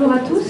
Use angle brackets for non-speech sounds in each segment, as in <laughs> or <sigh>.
bonjour à tous.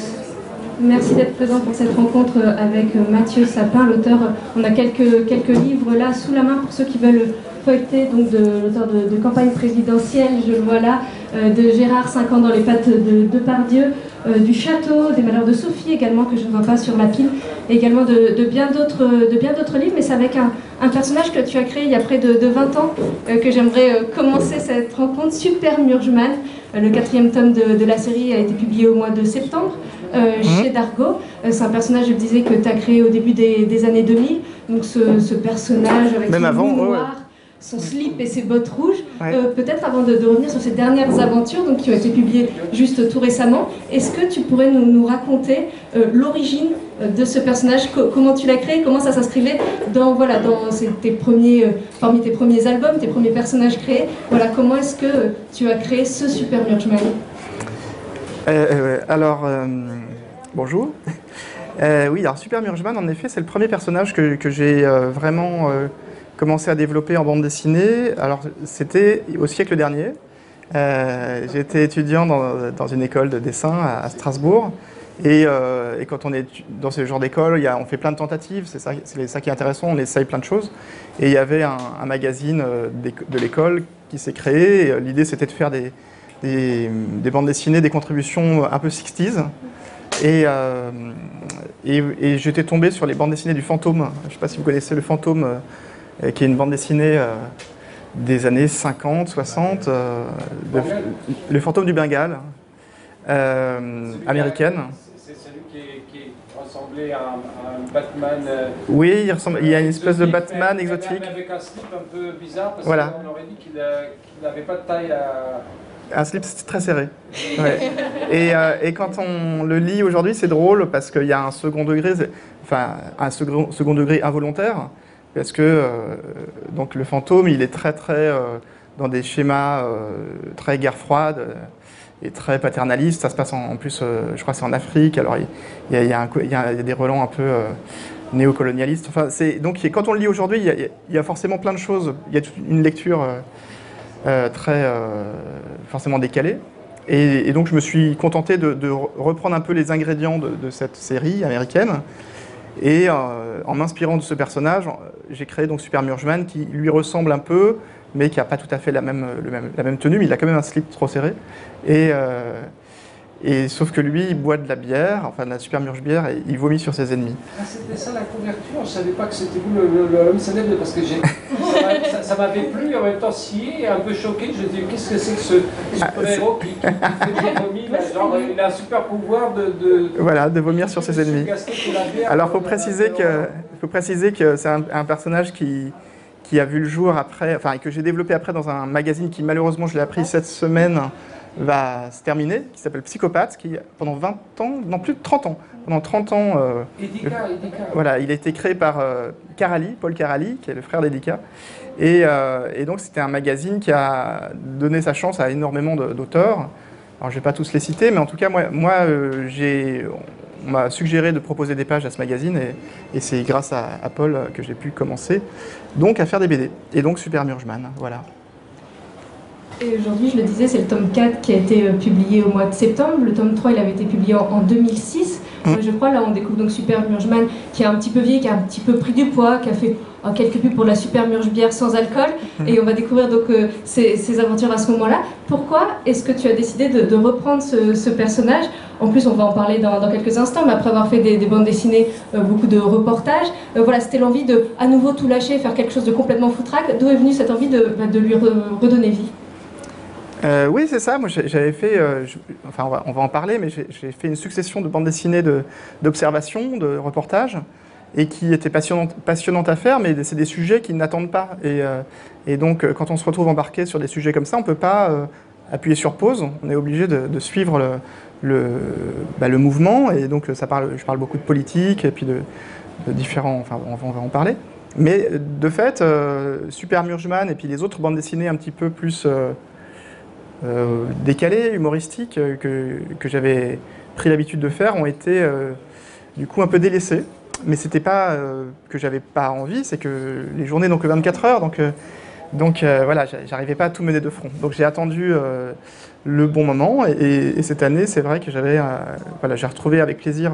Merci d'être présent pour cette rencontre avec Mathieu Sapin, l'auteur. On a quelques, quelques livres là sous la main pour ceux qui veulent feuilleter, donc de l'auteur de, campagne présidentielle, je le vois là, euh, de Gérard, 5 ans dans les pattes de, de Pardieu, euh, du château, des malheurs de Sophie également, que je ne vois pas sur la pile, et également de, de bien d'autres livres, mais c'est avec un, un, personnage que tu as créé il y a près de, 20 ans, euh, que j'aimerais commencer cette rencontre, Super Murgeman. le quatrième tome de, la série a été publié au mois de septembre. Mhm. chez Dargo. c'est un personnage, je le disais, que tu as créé au début des, années 2000. Donc ce, personnage avec Même avant, noir, son slip et ses bottes rouges. Euh, peut-être avant de, revenir sur ces dernières aventures donc, qui ont été publiées juste tout récemment, est-ce que tu pourrais nous, raconter euh, l'origine euh, de ce personnage, comment tu l'as créé, comment ça s'inscrivait dans, voilà, dans tes premiers, parmi tes premiers albums, tes premiers personnages créés? Voilà, Comment est-ce que tu as créé ce Super Murgeman Alors, bonjour. <laughs> oui, alors Super Murgeman, en effet, c'est le premier personnage que, que j'ai vraiment commencé à développer en bande dessinée. Alors, c'était au siècle dernier. Euh, J'étais étudiant dans, une école de dessin à, Strasbourg. Euh, et, quand on est dans ce genre d'école, on fait plein de tentatives, c'est ça, ça, qui est intéressant, on essaye plein de choses. Et il y avait un, magazine euh, de l'école qui s'est créé. L'idée, c'était de faire des, des, bandes dessinées, des contributions un peu 60s. Et, et, et j'étais tombé sur les bandes dessinées du Fantôme. Je ne sais pas si vous connaissez le Fantôme euh, qui est une bande dessinée euh, des années 50, 60, euh, Le fantôme du Bengale, américaine. C'est celui qui, ressemblait à un, Batman. oui, il, ressemble, il y a une espèce de Batman exotique. Avec un slip un peu bizarre, parce voilà. qu'on aurait dit qu'il n'avait pas de taille à. Un slip très serré. et, et, quand on le lit aujourd'hui, c'est drôle parce qu'il y a un second degré, enfin un second, second degré involontaire parce que euh, donc le fantôme, il est très très euh, dans des schémas euh, très guerre froide et très paternaliste. Ça se passe en, plus, je crois, c'est en Afrique. Alors il y, a, des relents un peu néocolonialistes. Enfin, donc quand on le lit aujourd'hui, il, y, a forcément plein de choses. Il y a une lecture très forcément décalée. Et, donc je me suis contenté de, reprendre un peu les ingrédients de cette série américaine et euh, en m'inspirant de ce personnage, j'ai créé donc Super Murgeman qui lui ressemble un peu, mais qui n'a pas tout à fait la même, la même tenue, mais il a quand même un slip trop serré. Et, euh, et sauf que lui, il boit de la bière, enfin de la super murge bière, et il vomit sur ses ennemis. Ah, c'était ça la couverture Je ne savais pas que c'était vous l'homme célèbre, parce que <laughs> ça, ça m'avait plu, en même temps scié, et un peu choqué. Je me dis, qu'est-ce que c'est que ce ah, super-héros qui, qui, fait <laughs> genre, Il a un super pouvoir de, de, Voilà, de vomir sur ses ennemis. Alors, il faut préciser que, faut préciser que c'est un, un personnage qui qui a vu le jour après, enfin, et que j'ai développé après dans un magazine qui malheureusement je l'ai appris cette semaine, va se terminer, qui s'appelle Psychopathe, qui pendant 20 ans, non plus de 30 ans, pendant 30 ans, euh, voilà, il a été créé par euh, Carali, Paul Carali, qui est le frère d'Edika, et, euh, et, donc c'était un magazine qui a donné sa chance à énormément d'auteurs. Alors je vais pas tous les citer, mais en tout cas moi, moi j'ai, on m'a suggéré de proposer des pages à ce magazine, et, et c'est grâce à, à, Paul que j'ai pu commencer donc à faire des BD, et donc Super Murgeman, voilà. Et aujourd'hui, je le disais, c'est le tome 4 qui a été euh, publié au mois de septembre. Le tome 3, il avait été publié en, 2006. Mm. Euh, je crois, là, on découvre donc Super Murgeman, qui est un petit peu vieilli, qui a un petit peu pris du poids, qui a fait oh, quelques pubs pour la Super Murge bière sans alcool. Mm. Et on va découvrir donc euh, ses, aventures à ce moment-là. Pourquoi est-ce que tu as décidé de, reprendre ce, personnage? En plus, on va en parler dans, quelques instants, mais après avoir fait des, bandes dessinées, beaucoup de reportages, voilà, c'était l'envie de à nouveau tout lâcher, faire quelque chose de complètement foutraque. D'où est venue cette envie de, bah, de lui redonner vie? Euh, oui, c'est ça. Moi, j'avais fait, euh, enfin, on va, en parler, mais j'ai fait une succession de bandes dessinées d'observations, de, reportages, et qui étaient passionnantes, à faire, mais c'est des sujets qui n'attendent pas. Et, euh, donc, quand on se retrouve embarqué sur des sujets comme ça, on ne peut pas appuyer sur pause. On est obligé de, suivre bah, le, mouvement. Et donc, ça parle, je parle beaucoup de politique et puis de, différents. Enfin, on va, en parler. Mais de fait, Super Murgeman et puis les autres bandes dessinées un petit peu plus euh, décalés, humoristiques, euh, que, que j'avais pris l'habitude de faire, ont été euh, du coup un peu délaissés. Mais c'était pas que j'avais pas envie, c'est que les journées n'ont que 24 heures, donc Donc voilà, j'arrivais pas à tout mener de front. Donc j'ai attendu le bon moment et, cette année, c'est vrai que j'avais, voilà, j'ai retrouvé avec plaisir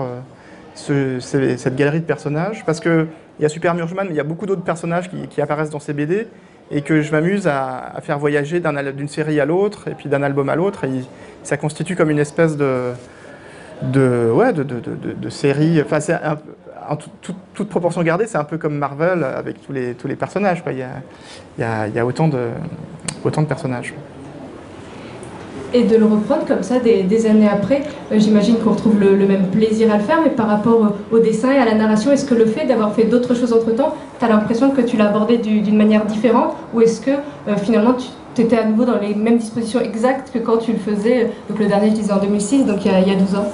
ce, cette galerie de personnages parce que il y a Super Murgeman, mais il y a beaucoup d'autres personnages qui, apparaissent dans ces BD et que je m'amuse à, faire voyager d'une série à l'autre et puis d'un album à l'autre. Ça constitue comme une espèce de, ouais, de, série. Enfin, c'est en toute proportion gardée, c'est un peu comme Marvel avec tous les, tous les personnages. Quoi. Il, y a, il, y a, il y a autant, de, autant de personnages et de le reprendre comme ça des, années après. Euh, j'imagine qu'on retrouve le, même plaisir à le faire, mais par rapport au, dessin et à la narration, est-ce que le fait d'avoir fait d'autres choses entre-temps, tu as l'impression que tu l'as abordé d'une manière différente, ou est-ce que euh, finalement tu étais à nouveau dans les mêmes dispositions exactes que quand tu le faisais, donc le dernier je disais en 2006, donc il y a, il y a 12 ans?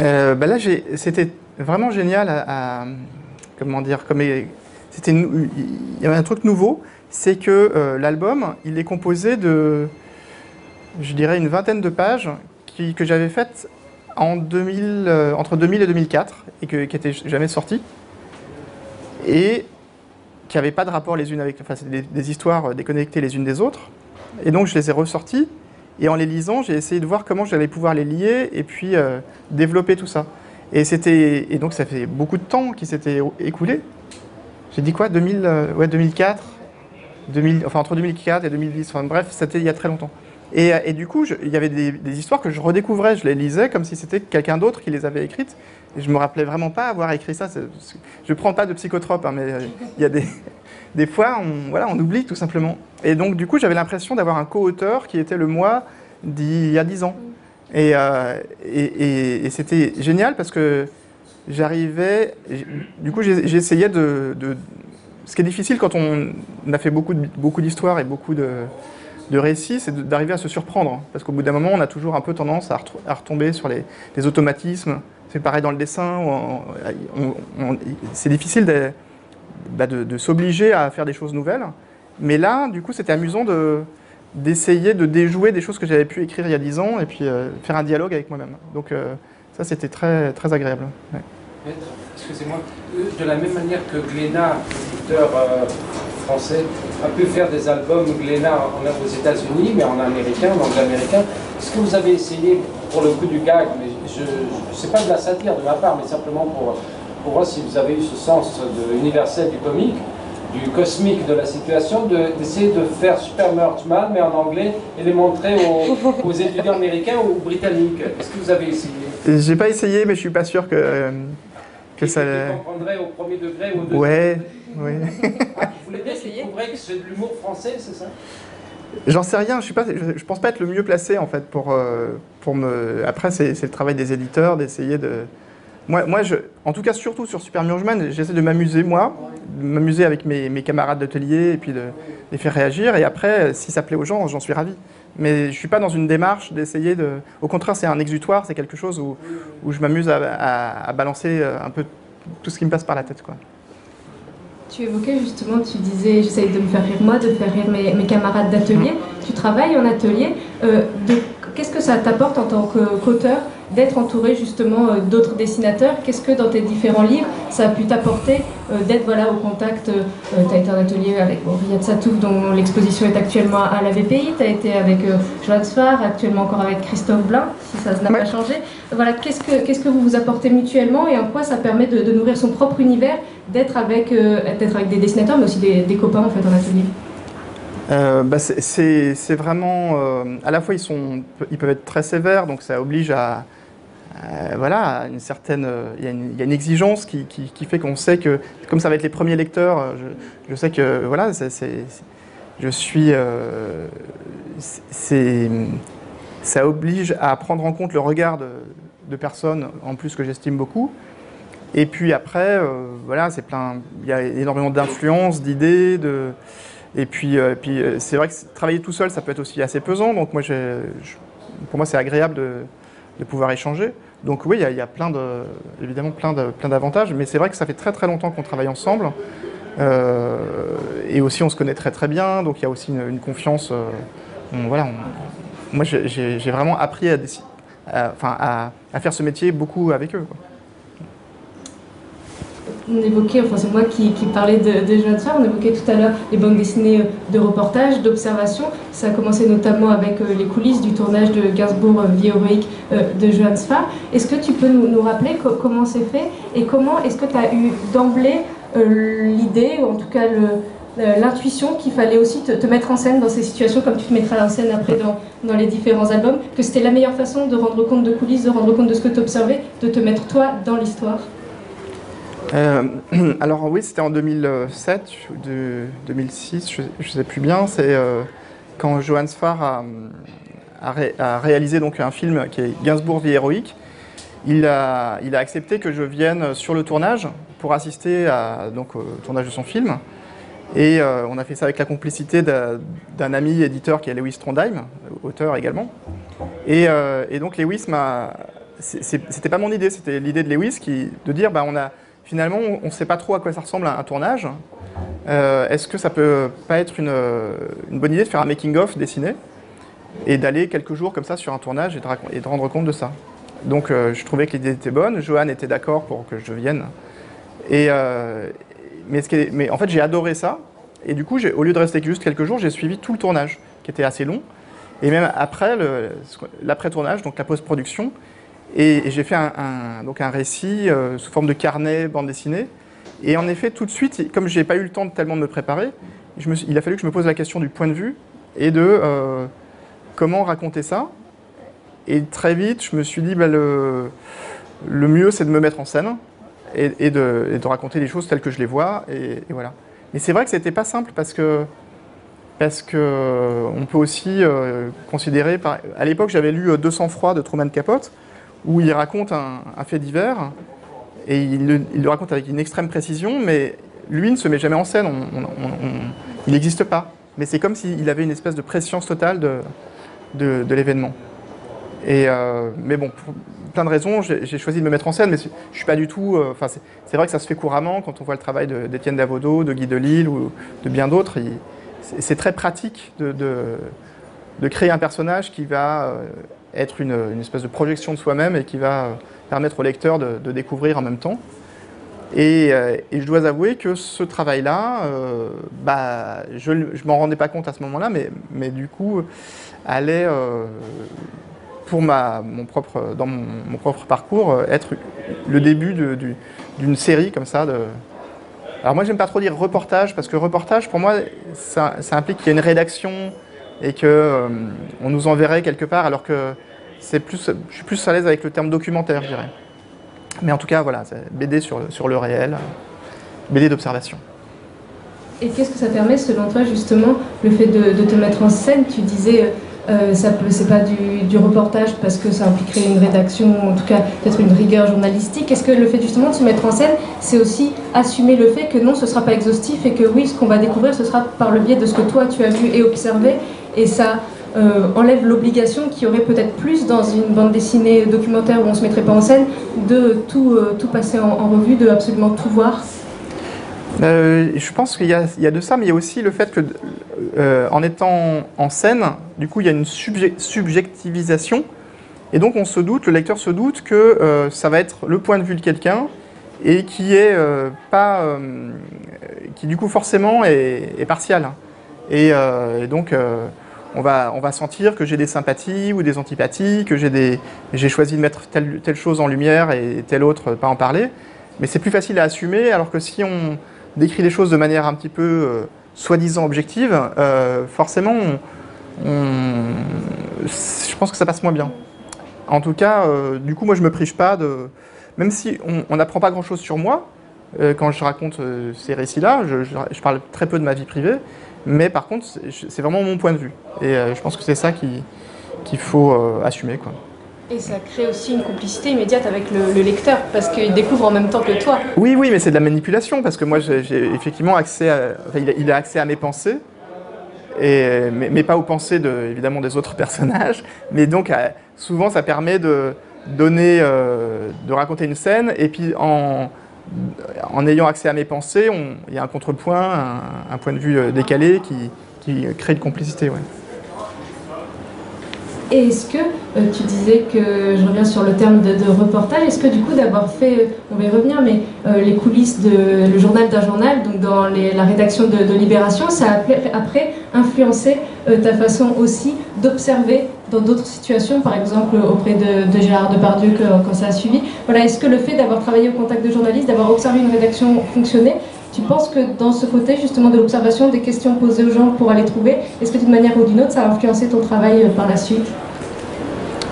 Euh, bah Là, c'était vraiment génial à, comment dire, c'était il y avait un truc nouveau, c'est que l'album, il est composé de je dirais, une vingtaine de pages que j'avais faites en 2000, euh, entre 2000 et 2004 et qui n'étaient jamais sorties et qui n'avaient pas de rapport les unes avec... Enfin, c'est des, histoires déconnectées les unes des autres. Et donc, je les ai ressorties et en les lisant, j'ai essayé de voir comment j'allais pouvoir les lier et puis euh, développer tout ça. Et, c'était, donc, ça fait beaucoup de temps qui s'était écoulé. J'ai dit quoi? 2000, euh, ouais, 2004 2000, Enfin, entre 2004 et 2010. Enfin, bref, c'était il y a très longtemps. Euh, et, du coup, il y avait des, histoires que je redécouvrais, je les lisais comme si c'était quelqu'un d'autre qui les avait écrites. Je me rappelais vraiment pas avoir écrit ça. Je ne prends pas de psychotrope, hein, mais euh, il y a des, <laughs> des fois, on, voilà, on oublie tout simplement. Et donc, du coup, j'avais l'impression d'avoir un co-auteur qui était le moi d'il y a dix ans. Euh, et, et, c'était génial parce que j'arrivais. Du coup, j'essayais de, de, Ce qui est difficile quand on a fait beaucoup d'histoires beaucoup et beaucoup de de récit, c'est d'arriver à se surprendre. Parce qu'au bout d'un moment, on a toujours un peu tendance à, retomber sur les, automatismes. C'est pareil dans le dessin. C'est difficile bah, de, s'obliger à faire des choses nouvelles. Mais là, du coup, c'était amusant d'essayer de déjouer des choses que j'avais pu écrire il y a dix ans et puis euh, faire un dialogue avec moi-même. Donc euh, ça, c'était très, très agréable. Excusez-moi, de la même manière que Glénat, éditeur euh, français, a pu faire des albums Glénat aux États-Unis, mais en américain, en anglais américain. Est-ce que vous avez essayé, pour le coup du gag, mais je ne sais pas de la satire de ma part, mais simplement pour, pour voir si vous avez eu ce sens de universel du comique, du cosmique de la situation, d'essayer de, faire Super Merchman, mais en anglais, et les montrer <laughs> aux, étudiants américains ou britanniques. Est-ce que vous avez essayé? J'ai pas essayé, mais je suis pas sûr que, que ça. comprendrait au premier degré ou au deuxième Ouais, oui. <laughs> Ah, vous voulez dire qu'il que c'est de l'humour français, c'est ça? J'en sais rien, je ne je, pense pas être le mieux placé en fait pour, euh, pour me. Après, c'est le travail des éditeurs d'essayer de. Moi, moi je, en tout cas, surtout sur Super Murgeman, j'essaie de m'amuser moi, de m'amuser avec mes, mes camarades d'atelier et puis de les faire réagir. Et après, si ça plaît aux gens, j'en suis ravi. Mais je ne suis pas dans une démarche d'essayer de. Au contraire, c'est un exutoire, c'est quelque chose où, où je m'amuse à, à, à, balancer un peu tout ce qui me passe par la tête. Quoi. Tu évoquais justement, tu disais, j'essaye de me faire rire moi, de faire rire mes, mes camarades d'atelier. Tu travailles en atelier. Euh, Qu'est-ce que ça t'apporte en tant qu'auteur d'être entouré justement euh, d'autres dessinateurs? Qu'est-ce que dans tes différents livres, ça a pu t'apporter euh, d'être voilà, au contact euh, Tu as été en atelier avec Riyad Satouf, dont l'exposition est actuellement à la BPI. Tu as été avec Joan Sfar, actuellement encore avec Christophe Blin, si ça n'a pas changé. Voilà, qu'est-ce que, qu'est-ce que vous vous apportez mutuellement et en quoi ça permet de, nourrir son propre univers, d'être avec, d'être avec des dessinateurs, mais aussi des, des copains en fait en atelier? Euh, bah c'est vraiment. Euh, à la fois, ils, peuvent être très sévères, donc ça oblige à. voilà, une certaine. Il y, a une, exigence qui, fait qu'on sait que, comme ça va être les premiers lecteurs, je, sais que. Voilà. Je suis. Euh. Ça oblige à prendre en compte le regard de, de personnes, en plus que j'estime beaucoup. Et puis après, euh, voilà, c'est plein. Il y a énormément d'influences, d'idées, de. Et puis, euh, euh, c'est vrai que travailler tout seul, ça peut être aussi assez pesant. Donc moi, pour moi, c'est agréable de, pouvoir échanger. Donc oui, il y, a, plein de, évidemment plein d'avantages. Mais c'est vrai que ça fait très très longtemps qu'on travaille ensemble. Euh, et aussi, on se connaît très très bien. Donc il y a aussi une, confiance. voilà, moi, j'ai vraiment appris à, faire ce métier beaucoup avec eux. On évoquait, enfin c'est moi qui, parlais de, de Farr, on évoquait tout à l'heure les bandes dessinées de reportage, d'observation. Ça a commencé notamment avec euh, les coulisses du tournage de Gainsbourg euh, Vie héroïque euh, de Johannes Farr. Est-ce que tu peux nous, rappeler co- comment c'est fait et comment est-ce que tu as eu d'emblée euh, l'idée, ou en tout cas euh, l'intuition qu'il fallait aussi te, te mettre en scène dans ces situations, comme tu te mettras en scène après dans, dans les différents albums, que c'était la meilleure façon de rendre compte de coulisses, de rendre compte de ce que tu observais, de te mettre toi dans l'histoire? Euh, <clears throat> alors oui, c'était en 2007 ou de 2006, je ne sais plus bien. C'est euh, quand Johannes Farr a, a ré- a réalisé donc un film qui est Gainsbourg vie héroïque. Il a, accepté que je vienne sur le tournage pour assister à, donc, au tournage de son film. Et euh, on a fait ça avec la complicité d'un ami éditeur qui est Lewis Trondheim, auteur également. Et, donc Lewis m'a. C'était pas mon idée, c'était l'idée de Lewis qui, de dire bah, on a, finalement on ne sait pas trop à quoi ça ressemble un, un tournage. Euh, Est-ce que ça peut pas être une, euh, une bonne idée de faire un making-of dessiné et d'aller quelques jours comme ça sur un tournage et de, rendre compte de ça? Donc euh, je trouvais que l'idée était bonne, Johan était d'accord pour que je vienne. Mais, mais en fait j'ai adoré ça. Et du coup, au lieu de rester juste quelques jours, j'ai suivi tout le tournage, qui était assez long. Et même après, l'après-tournage, donc la post-production. Et, j'ai fait un, donc un récit euh, sous forme de carnet, bande dessinée. Et en effet, tout de suite, comme je n'ai pas eu le temps de tellement de me préparer, il a fallu que je me pose la question du point de vue et de euh, comment raconter ça. Et très vite, je me suis dit, bah, le, le mieux, c'est de me mettre en scène et, de, raconter les choses telles que je les vois. Et, voilà. Mais c'est vrai que c'était pas simple parce que parce que euh, on peut aussi considérer. À l'époque, j'avais lu euh, 200 froid de Truman Capote où il raconte un, fait divers et il le, raconte avec une extrême précision, mais lui ne se met jamais en scène. Il n'existe pas. Mais c'est comme s'il avait une espèce de préscience totale de, de, l'événement. Et euh, mais bon, pour plein de raisons, j'ai choisi de me mettre en scène, mais je suis pas du tout. euh, c'est vrai que ça se fait couramment quand on voit le travail d'Étienne Davodo, de Guy Delisle ou de bien d'autres. C'est très pratique de, de, de créer un personnage qui va euh, être une, espèce de projection de soi-même et qui va euh, permettre au lecteur de, découvrir en même temps. Et, euh, et je dois avouer que ce travail-là, euh, bah, je ne m'en rendais pas compte à ce moment-là, mais, du coup, allait, pour mon propre, dans mon, propre parcours, être le début d'une série comme ça. Alors moi, j'aime pas trop dire reportage, parce que reportage, pour moi, ça, ça implique qu'il y a une rédaction et que euh, nous enverrait quelque part, alors que c'est plus, je suis plus à l'aise avec le terme documentaire, je dirais. Mais en tout cas, voilà, c'est BD sur, sur le réel, BD d'observation. Et qu'est-ce que ça permet, selon toi, justement, le fait de, te mettre en scène? Tu disais, euh, ça peut, c'est pas du, du reportage parce que ça impliquerait une rédaction, en tout cas peut-être une rigueur journalistique. Est-ce que le fait justement de se mettre en scène, c'est aussi assumer le fait que non, ce sera pas exhaustif et que oui, ce qu'on va découvrir, ce sera par le biais de ce que toi tu as vu et observé, et ça euh, enlève l'obligation qu'il y aurait peut-être plus dans une bande dessinée documentaire où on se mettrait pas en scène, de tout, euh, tout passer en, revue, de absolument tout voir. Euh, je pense qu'il y, y a de ça, mais il y a aussi le fait que, en étant en scène, du coup, il y a une subje- subjectivisation, et donc on se doute, le lecteur se doute que ça va être le point de vue de quelqu'un et qui est pas, qui du coup forcément est, est partial. Et, donc on va, sentir que j'ai des sympathies ou des antipathies, que j'ai choisi de mettre telle, chose en lumière et telle autre pas en parler. Mais c'est plus facile à assumer, alors que si on décrit les choses de manière un petit peu euh, soi-disant objective, euh, forcément, je pense que ça passe moins bien. En tout cas, euh, du coup, moi, je me prive pas de. Même si on n'apprend pas grand-chose sur moi, euh, quand je raconte euh, ces récits-là, je parle très peu de ma vie privée, mais par contre, c'est vraiment mon point de vue. Et euh, je pense que c'est ça qui- qu'il faut euh, assumer. Quoi. Et ça crée aussi une complicité immédiate avec le, le lecteur, parce qu'il découvre en même temps que toi. Oui, oui, mais c'est de la manipulation parce que moi j'ai effectivement accès à, enfin, il, a, il a accès à mes pensées, et, mais, mais pas aux pensées de, évidemment des autres <laughs> personnages. Mais donc euh, souvent ça permet de donner, euh, de raconter une scène et puis en, en ayant accès à mes pensées, il y a un contrepoint, un, point de vue euh, décalé qui, qui crée une complicité. Et est-ce que, tu disais que, je reviens sur le terme de, reportage, est-ce que du coup d'avoir fait, on va y revenir, mais les coulisses de le journal d'un journal, donc dans la rédaction de, Libération, ça a après influencé ta façon aussi d'observer dans d'autres situations, par exemple auprès de, Gérard Depardieu quand ça a suivi. Voilà, est-ce que le fait d'avoir travaillé au contact de journalistes, d'avoir observé une rédaction fonctionner, tu penses que dans ce côté justement de l'observation des questions posées aux gens pour aller trouver, est-ce que d'une manière ou d'une autre, ça a influencé ton travail euh, par la suite?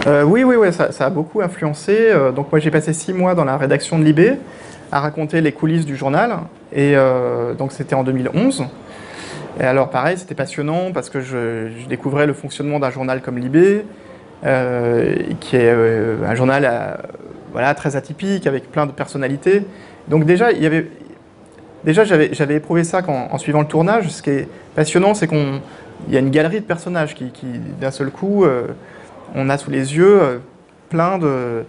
Euh, oui, oui, oui, ça, a beaucoup influencé. Euh, donc moi j'ai passé six mois dans la rédaction de Libé à raconter les coulisses du journal. Et donc c'était en 2011. Et alors pareil, c'était passionnant parce que je, découvrais le fonctionnement d'un journal comme Libé, qui est un journal voilà, très atypique, avec plein de personnalités. Donc déjà, il y avait, Déjà, j'avais éprouvé ça en suivant le tournage. Ce qui est passionnant, c'est qu'il y a une galerie de personnages qui, d'un seul coup, euh, on a sous les yeux euh, plein de,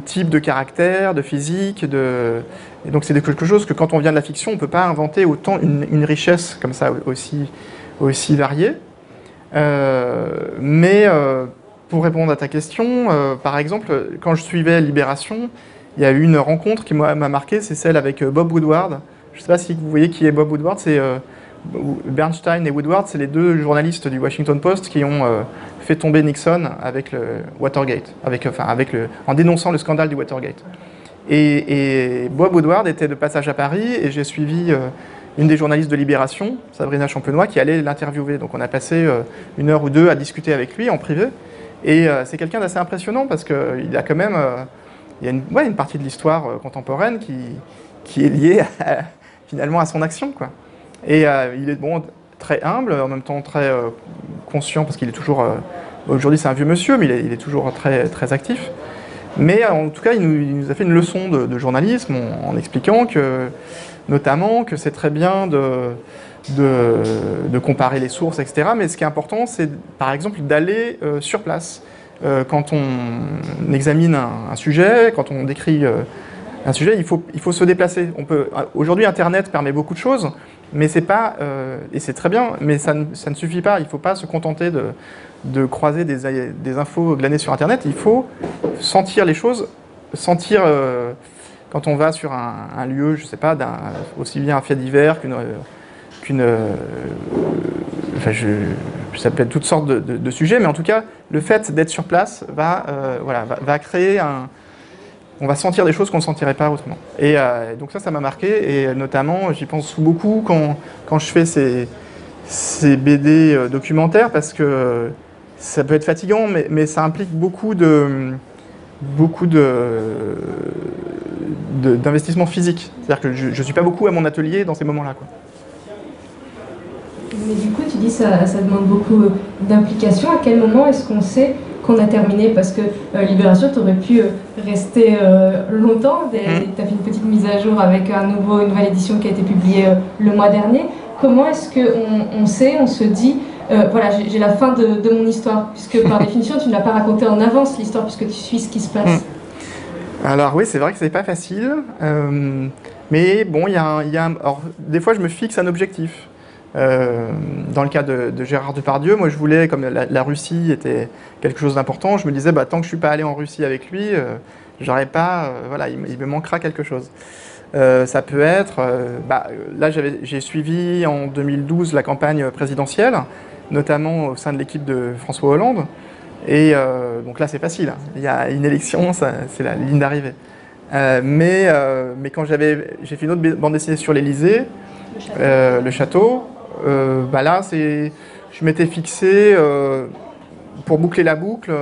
types de caractères, de physique. De... Et donc, c'est quelque chose que quand on vient de la fiction, on ne peut pas inventer autant une, richesse comme ça aussi, aussi variée. Euh, mais pour répondre à ta question, par exemple, quand je suivais Libération, il y a eu une rencontre qui m'a marqué, c'est celle avec Bob Woodward, je ne sais pas si vous voyez qui est Bob Woodward, c'est euh, Bernstein et Woodward, c'est les deux journalistes du Washington Post qui ont euh, fait tomber Nixon avec le Watergate, avec, en dénonçant le scandale du Watergate. Et, Bob Woodward était de passage à Paris et j'ai suivi euh, une des journalistes de Libération, Sabrina Champenois, qui allait l'interviewer. Donc on a passé une heure ou deux à discuter avec lui en privé. Et c'est quelqu'un d'assez impressionnant parce qu'il a quand même il y a une, partie de l'histoire contemporaine qui, est liée <laughs> finalement à son action. Et euh, il est bon, très humble, en même temps très euh, conscient, parce qu'il est toujours... Euh, aujourd'hui c'est un vieux monsieur, mais il est, toujours très, très actif. Mais en tout cas, il nous, a fait une leçon de, journalisme en, expliquant que, notamment, que c'est très bien de, comparer les sources, etc. Mais ce qui est important, c'est par exemple d'aller sur place. quand on examine un, sujet, quand on décrit un sujet, il faut, il faut se déplacer. On peut, aujourd'hui, Internet permet beaucoup de choses, mais c'est pas, euh, et c'est très bien, mais ça ne, suffit pas. Il ne faut pas se contenter de, de croiser des, infos glanées sur Internet. Il faut sentir les choses, sentir euh, quand on va sur un, lieu, je sais pas, aussi bien un fait divers qu'une, qu'une, euh, enfin, je, ça peut être toutes sortes de, sujets, mais en tout cas, le fait d'être sur place va, voilà, va, créer un on va sentir des choses qu'on ne sentirait pas autrement. Et euh, donc ça, ça m'a marqué, et notamment, j'y pense beaucoup quand, quand je fais ces, ces BD euh, documentaires, parce que ça peut être fatigant, mais, mais ça implique beaucoup de beaucoup d'investissement physique. C'est-à-dire que je ne suis pas beaucoup à mon atelier dans ces moments-là. Mais du coup, tu dis ça, ça demande beaucoup euh, d'implication. À quel moment est-ce qu'on sait qu'on a terminé? Parce que euh, Libération, tu aurais pu euh, rester euh, longtemps. Mmh. Tu as fait une petite mise à jour avec un nouveau, une nouvelle édition qui a été publiée le mois dernier. Comment est-ce qu'on on sait, on se dit, voilà, j'ai la fin de, mon histoire, puisque par <laughs> définition, tu ne l'as pas raconté en avance l'histoire, puisque tu suis ce qui se passe. Mmh. Alors oui, c'est vrai que c'est pas facile, mais bon, il y a, y a des fois je me fixe un objectif. Euh, dans le cas de, Gérard Depardieu, moi je voulais, comme la, Russie était quelque chose d'important, je me disais, bah, tant que je ne suis pas allé en Russie avec lui, euh, j'aurais pas, euh, voilà, il, me manquera quelque chose. ça peut être, bah, là j'ai suivi en 2012 la campagne présidentielle, notamment au sein de l'équipe de François Hollande, et donc là c'est facile, hein. il y a une élection, c'est la ligne d'arrivée. mais, mais quand j'ai fait une autre bande dessinée sur l'Elysée, le château, euh, bah là, je m'étais fixé euh, pour boucler la boucle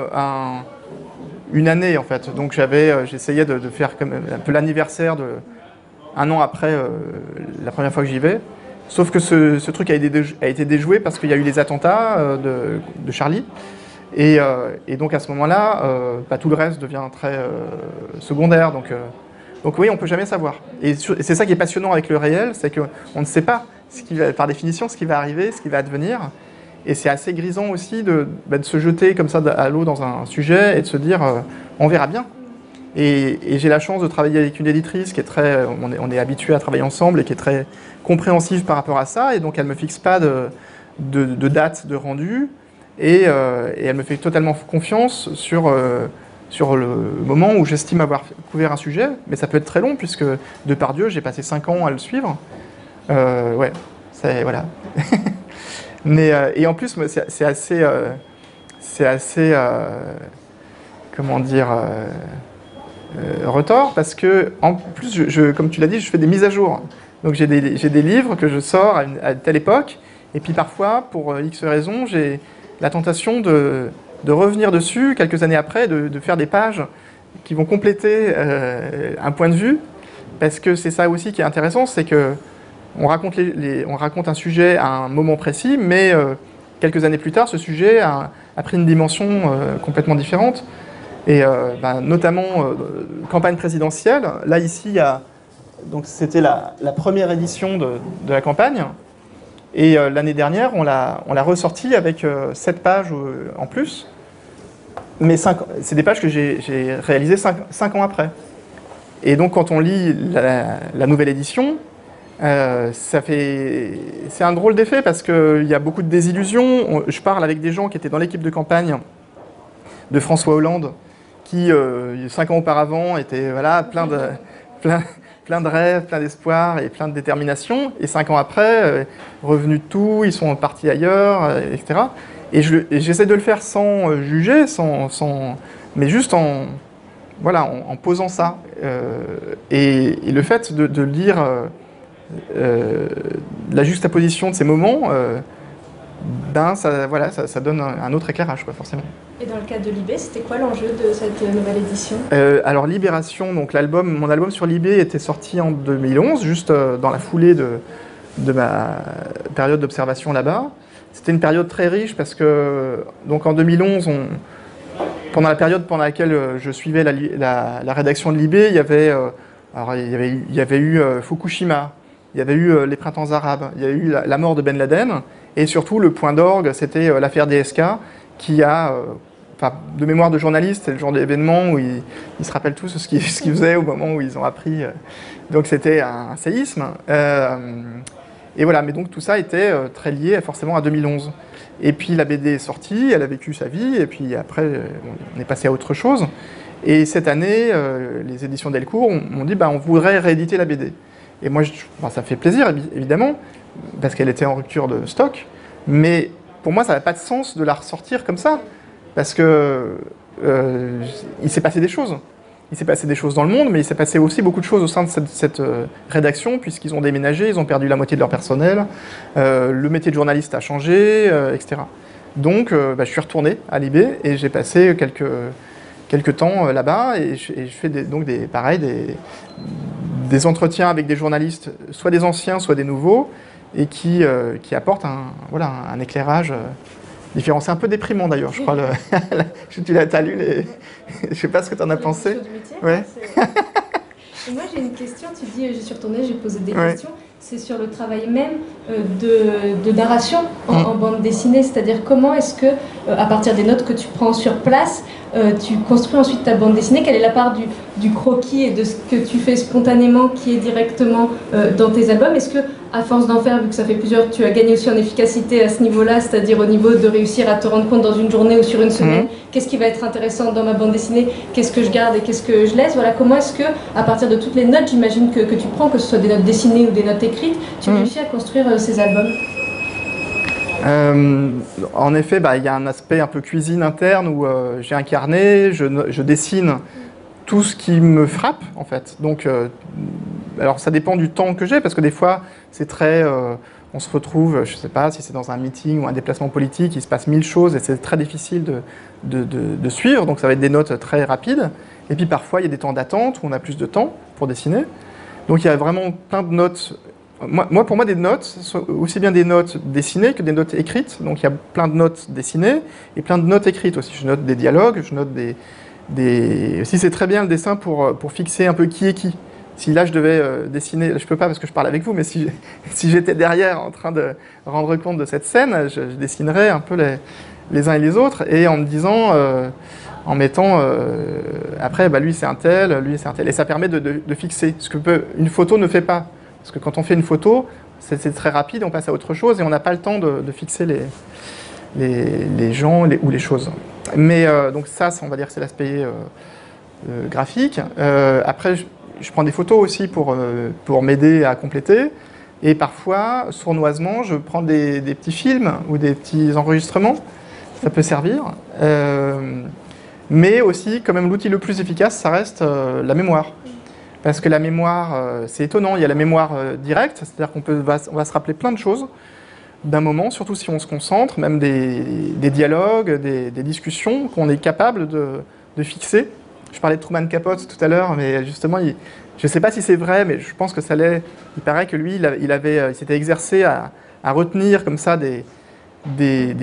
une année en fait. Donc j'avais, euh, j'essayais de, faire comme un peu l'anniversaire de un an après la première fois que j'y vais. Sauf que ce, truc a été, déjoué parce qu'il y a eu les attentats de, Charlie. Et, donc à ce moment-là, bah, tout le reste devient très secondaire. Donc, oui, on peut jamais savoir. Et, c'est ça qui est passionnant avec le réel, c'est qu'on ne sait pas par définition ce qui va arriver, ce qui va advenir. Et c'est assez grisant aussi de, bah, se jeter comme ça à l'eau dans un sujet et de se dire euh, on verra bien. Et, j'ai la chance de travailler avec une éditrice qui est très, on est habitué à travailler ensemble et qui est très compréhensive par rapport à ça. Et donc elle ne me fixe pas de, de, date de rendu. et, euh, elle me fait totalement confiance sur, euh, sur le moment où j'estime avoir couvert un sujet, mais ça peut être très long, puisque de par Dieu, j'ai passé 5 ans à le suivre. Euh, ouais, c'est, voilà. <laughs> mais, et en plus, c'est, assez... c'est assez... comment dire... retors, parce que, en plus, comme tu l'as dit, je fais des mises à jour. Donc j'ai des, livres que je sors à, telle époque, et puis parfois, pour euh, X raisons, j'ai la tentation de, revenir dessus quelques années après, de, faire des pages qui vont compléter euh, un point de vue, parce que c'est ça aussi qui est intéressant, c'est que on raconte, on raconte un sujet à un moment précis, mais euh, quelques années plus tard, ce sujet a, pris une dimension complètement différente. Et ben, notamment campagne présidentielle. Là ici, il y a donc c'était la, première édition de, la campagne. Et euh, l'année dernière, on l'a ressorti avec euh, 7 pages euh, en plus. Mais c'est des pages que j'ai réalisées 5, ans après. Et donc quand on lit la, nouvelle édition, euh, c'est un drôle d'effet parce qu'il y a beaucoup de désillusions. On- je parle avec des gens qui étaient dans l'équipe de campagne de François Hollande, qui cinq ans auparavant était voilà plein de plein de rêves, plein d'espoir et plein de détermination. Et cinq ans après, euh, revenus de tout, ils sont partis ailleurs, euh, etc. Et je- et j'essaie de le faire sans euh, juger, sans, sans, mais juste en voilà en, posant ça. Et, le fait de, lire euh, la juxtaposition de ces moments, ben ça voilà ça, ça donne un, un autre éclairage quoi forcément. Et dans le cadre de l'IB, c'était quoi l'enjeu de cette nouvelle édition? Euh, alors Libération, donc l'album, mon album sur Libé était sorti en 2011, juste euh, dans la foulée de, de ma période d'observation là-bas. C'était une période très riche parce que donc en 2011, on- pendant la période pendant laquelle euh, je suivais la, la- la rédaction de Libé, il y avait, euh, alors il y avait, eu- il y avait eu euh, Fukushima, il y avait eu euh, les printemps arabes, il y a eu la, la mort de Ben Laden, et surtout le point d'orgue, c'était euh, l'affaire DSK, qui a, euh, de mémoire de journaliste, c'est le genre d'événement où ils, se rappellent tous ce qu'ils faisaient au moment où ils ont appris. euh, donc c'était un, séisme. Et voilà, mais donc tout ça était très lié forcément à 2011. Et puis la BD est sortie, elle a vécu sa vie, et puis après on est passé à autre chose. Et cette année, les éditions Delcourt ont- m'ont dit bah, on voudrait rééditer la BD. Et moi, ça fait plaisir évi- évidemment, parce qu'elle était en rupture de stock, mais pour moi, ça n'a pas de sens de la ressortir comme ça, parce que euh, il s'est passé des choses. Il s'est passé des choses dans le monde, mais il s'est passé aussi beaucoup de choses au sein de cette, euh, rédaction, puisqu'ils ont déménagé, ils ont perdu la moitié de leur personnel, euh, le métier de journaliste a changé, etc. Donc, bah, je suis retourné à Libé et j'ai passé quelques, quelques temps là-bas et je, fais donc des, pareil, des, des entretiens avec des journalistes, soit des anciens, soit des nouveaux, et qui, euh, qui apportent un, voilà, un, éclairage euh, différent. C'est un peu déprimant d'ailleurs, je crois. Le... tu l'as lu les... <laughs> Je sais pas ce que tu en as pensé. Métier, Ouais. c'est- Et moi j'ai une question, tu dis je suis retournée, j'ai posé des Ouais. questions. C'est sur le travail même euh, de, de narration en, Mm. en bande dessinée, c'est-à-dire comment est-ce que, à partir des notes que tu prends sur place, euh, tu construis ensuite ta bande dessinée? Quelle est la part du, du croquis et de ce que tu fais spontanément qui est directement euh, dans tes albums? Est-ce que, à force d'en faire, vu que ça fait plusieurs, tu as gagné aussi en efficacité à ce niveau-là, c'est-à-dire au niveau de réussir à te rendre compte dans une journée ou sur une semaine Mhm. qu'est-ce qui va être intéressant dans ma bande dessinée, qu'est-ce que je garde et qu'est-ce que je laisse. Voilà, comment est-ce que, à partir de toutes les notes, j'imagine que, que tu prends, que ce soit des notes dessinées ou des notes écrites, tu Mhm. réussis à construire euh, ces albums? Euh, en effet, bah, il y a un aspect un peu cuisine interne où euh, j'ai un carnet, je, je dessine tout ce qui me frappe en fait. Donc, alors ça dépend du temps que j'ai parce que des fois c'est très, euh, on se retrouve, je sais pas si c'est dans un meeting ou un déplacement politique, il se passe mille choses et c'est très difficile de, de, de- suivre. Donc ça va être des notes très rapides. Et puis parfois il y a des temps d'attente où on a plus de temps pour dessiner. Donc il y a vraiment plein de notes moi, pour moi, des notes, sont aussi bien des notes dessinées que des notes écrites. Donc, il y a plein de notes dessinées et plein de notes écrites aussi. Je note des dialogues, je note des. des... Si c'est très bien le dessin pour, pour fixer un peu qui est qui. Si là, je devais euh, dessiner, je peux pas parce que je parle avec vous, mais si, <laughs> si j'étais derrière en train de rendre compte de cette scène, je, dessinerais un peu les, uns et les autres et en me disant. euh, en mettant euh, après bah lui c'est un tel, lui c'est un tel et ça permet de, fixer ce que peut, une photo ne fait pas parce que quand on fait une photo, c'est très rapide, on passe à autre chose et on n'a pas le temps de, fixer les, les, gens ou les choses. Mais donc ça, on va dire c'est l'aspect graphique. après, je, prends des photos aussi pour, pour m'aider à compléter. Et parfois, sournoisement, je prends des, petits films ou des petits enregistrements. Ça peut servir. mais aussi, quand même, l'outil le plus efficace, ça reste la mémoire. Parce que la mémoire, euh, c'est étonnant, il y a la mémoire euh, directe, c'est-à-dire qu'on va, on va se rappeler plein de choses d'un moment, surtout si on se concentre, même des, dialogues, des, discussions qu'on est capable de, fixer. Je parlais de Truman Capote tout à l'heure, mais justement, je ne sais pas si c'est vrai, mais je pense que ça l'est. Il paraît que lui, il, euh, s'était exercé à, retenir comme ça des,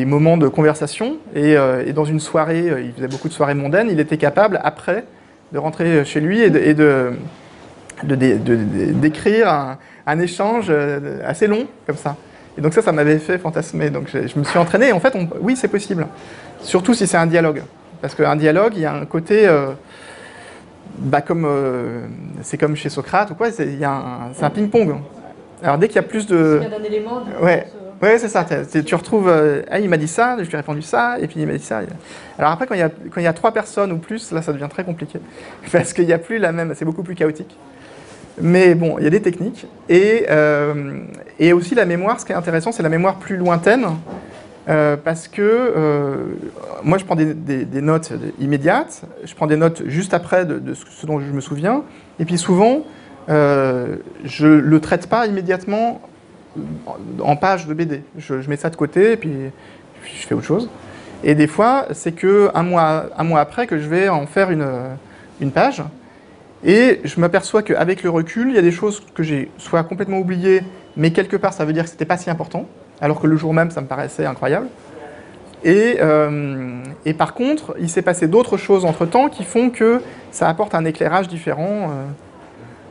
moments de conversation. Et, dans une soirée, il faisait beaucoup de soirées mondaines, il était capable, après, de rentrer chez lui et de d'écrire un, échange euh, assez long, comme ça. Et donc ça, ça m'avait fait fantasmer. Donc je, me suis entraîné. En fait, oui, c'est possible. Surtout si c'est un dialogue. Parce qu'un dialogue, il y a un côté... Euh, bah comme euh, c'est comme chez Socrate ou quoi, c'est, un, ping-pong. Alors dès qu'il y a plus de... Il y a un élément... Ouais. Ouais, c'est ça. Tu retrouves, ah, il m'a dit ça, je lui ai répondu ça, et puis il m'a dit ça. Alors après, quand il, y a, quand il y a trois personnes ou plus, là, ça devient très compliqué. <laughs> Parce qu'il n'y a plus la même, c'est beaucoup plus chaotique. Mais bon, il y a des techniques. Et, euh, et aussi la mémoire, ce qui est intéressant, c'est la mémoire plus lointaine. Euh, parce que euh, moi, je prends des, notes immédiates, je prends des notes juste après de, ce dont je me souviens, et puis souvent, je ne le traite pas immédiatement en page de BD. Je, je, mets ça de côté, et puis je fais autre chose. Et des fois, c'est mois, un mois après que je vais en faire une, une page. Et je m'aperçois qu'avec le recul, il y a des choses que j'ai soit complètement oubliées, mais quelque part ça veut dire que c'était pas si important, alors que le jour même ça me paraissait incroyable. Et, euh, et par contre, il s'est passé d'autres choses entre-temps qui font que ça apporte un éclairage différent. Euh.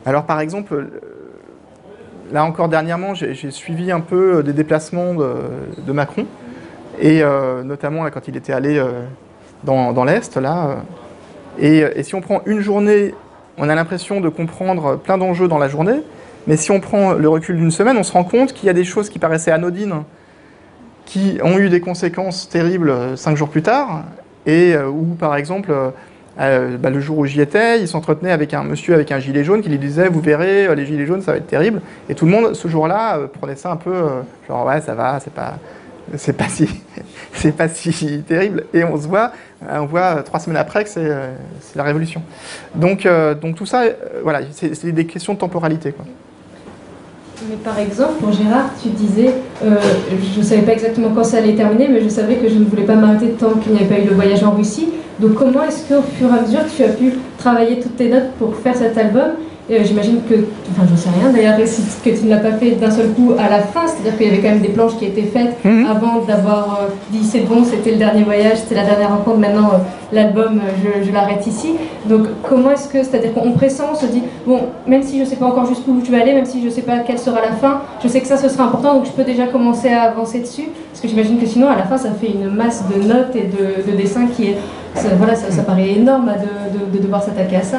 Alors par exemple, là encore dernièrement, j'ai suivi un peu des déplacements de, Macron, et euh, notamment quand il était allé dans, l'Est, là. Et, si on prend une journée on a l'impression de comprendre plein d'enjeux dans la journée, mais si on prend le recul d'une semaine, on se rend compte qu'il y a des choses qui paraissaient anodines, qui ont eu des conséquences terribles euh, cinq jours plus tard, et euh, où, par exemple, euh, bah, le jour où j'y étais, il s'entretenait avec un monsieur avec un gilet jaune qui lui disait Vous verrez, les gilets jaunes, ça va être terrible. Et tout le monde, ce jour-là, prenait ça un peu genre Ouais, ça va, c'est pas, c'est pas si, <laughs> c'est pas si terrible. Et on se voit, on voit trois semaines après que c'est, la révolution. Donc, donc tout ça, voilà, c'est, des questions de temporalité. Quoi. Par exemple, pour Gérard, tu disais, je ne savais pas exactement quand ça allait terminer, mais je savais que je ne voulais pas m'arrêter tant qu'il n'y avait pas eu le voyage en Russie. Donc comment est-ce qu'au fur et à mesure, tu as pu travailler toutes tes notes pour faire cet album euh, j'imagine que, enfin j'en sais rien d'ailleurs, que tu ne l'as pas fait d'un seul coup à la fin, c'est-à-dire qu'il y avait quand même des planches qui étaient faites mhm. avant d'avoir euh, dit c'est bon, c'était le dernier voyage, c'était la dernière rencontre, maintenant euh, l'album, je, l'arrête ici. Donc comment est-ce que, c'est-à-dire qu'on pressent, on se dit, bon, même si je ne sais pas encore jusqu'où tu vas aller, même si je ne sais pas quelle sera la fin, je sais que ça ce sera important, donc je peux déjà commencer à avancer dessus, parce que j'imagine que sinon à la fin ça fait une masse de notes et de, dessins qui est, voilà, ça, paraît énorme de devoir s'attaquer à ça.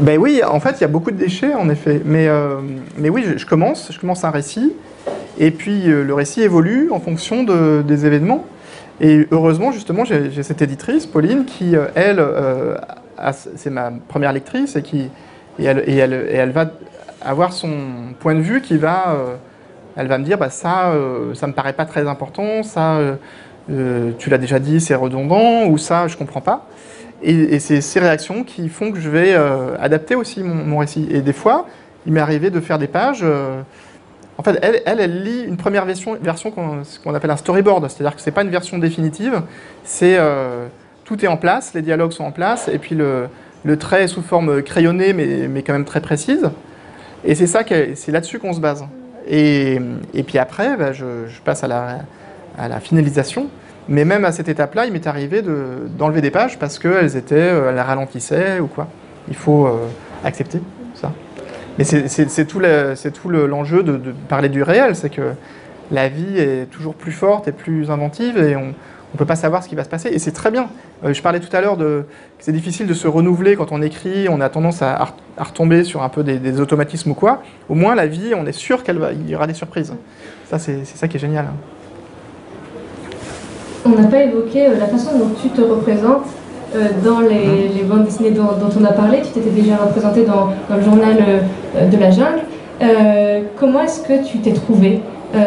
Ben oui, en fait, il y a beaucoup de déchets, en effet. Mais, euh, mais oui, je, commence, je commence un récit, et puis euh, le récit évolue en fonction de, des événements. Et heureusement, justement, j'ai cette éditrice, Pauline, qui, euh, elle, c'est ma première lectrice, et, qui, et elle, et, elle, et, elle, va avoir son point de vue qui va... elle va me dire, bah, ça, ça me paraît pas très important, ça, tu l'as déjà dit, c'est redondant, ou ça, je comprends pas. Et, c'est ces réactions qui font que je vais euh, adapter aussi mon, récit. Et des fois, il m'est arrivé de faire des pages. Euh, en fait, elle, elle, lit une première version, version qu'on appelle un storyboard, c'est-à-dire que ce n'est pas une version définitive, c'est euh, tout est en place, les dialogues sont en place, et puis le, trait est sous forme crayonnée, mais, mais quand même très précise. Et c'est ça, c'est là-dessus qu'on se base. Et, et puis après, bah, je, je, passe à la, à la finalisation. Mais même à cette étape-là, il m'est arrivé d'enlever des pages parce qu'elles étaient, euh, elles ralentissaient ou quoi. Il faut euh, accepter ça. Mais c'est tout l'enjeu de, parler du réel, c'est que la vie est toujours plus forte et plus inventive et on ne peut pas savoir ce qui va se passer. Et c'est très bien. Euh, je parlais tout à l'heure de que c'est difficile de se renouveler quand on écrit, on a tendance à, retomber sur un peu des, automatismes ou quoi. Au moins, la vie, on est sûr qu'il y aura des surprises. Ça, c'est ça qui est génial. On n'a pas évoqué la façon dont tu te représentes dans les, bandes dessinées dont, on a parlé. Tu t'étais déjà représenté dans, le journal de la jungle. comment est-ce que tu t'es trouvé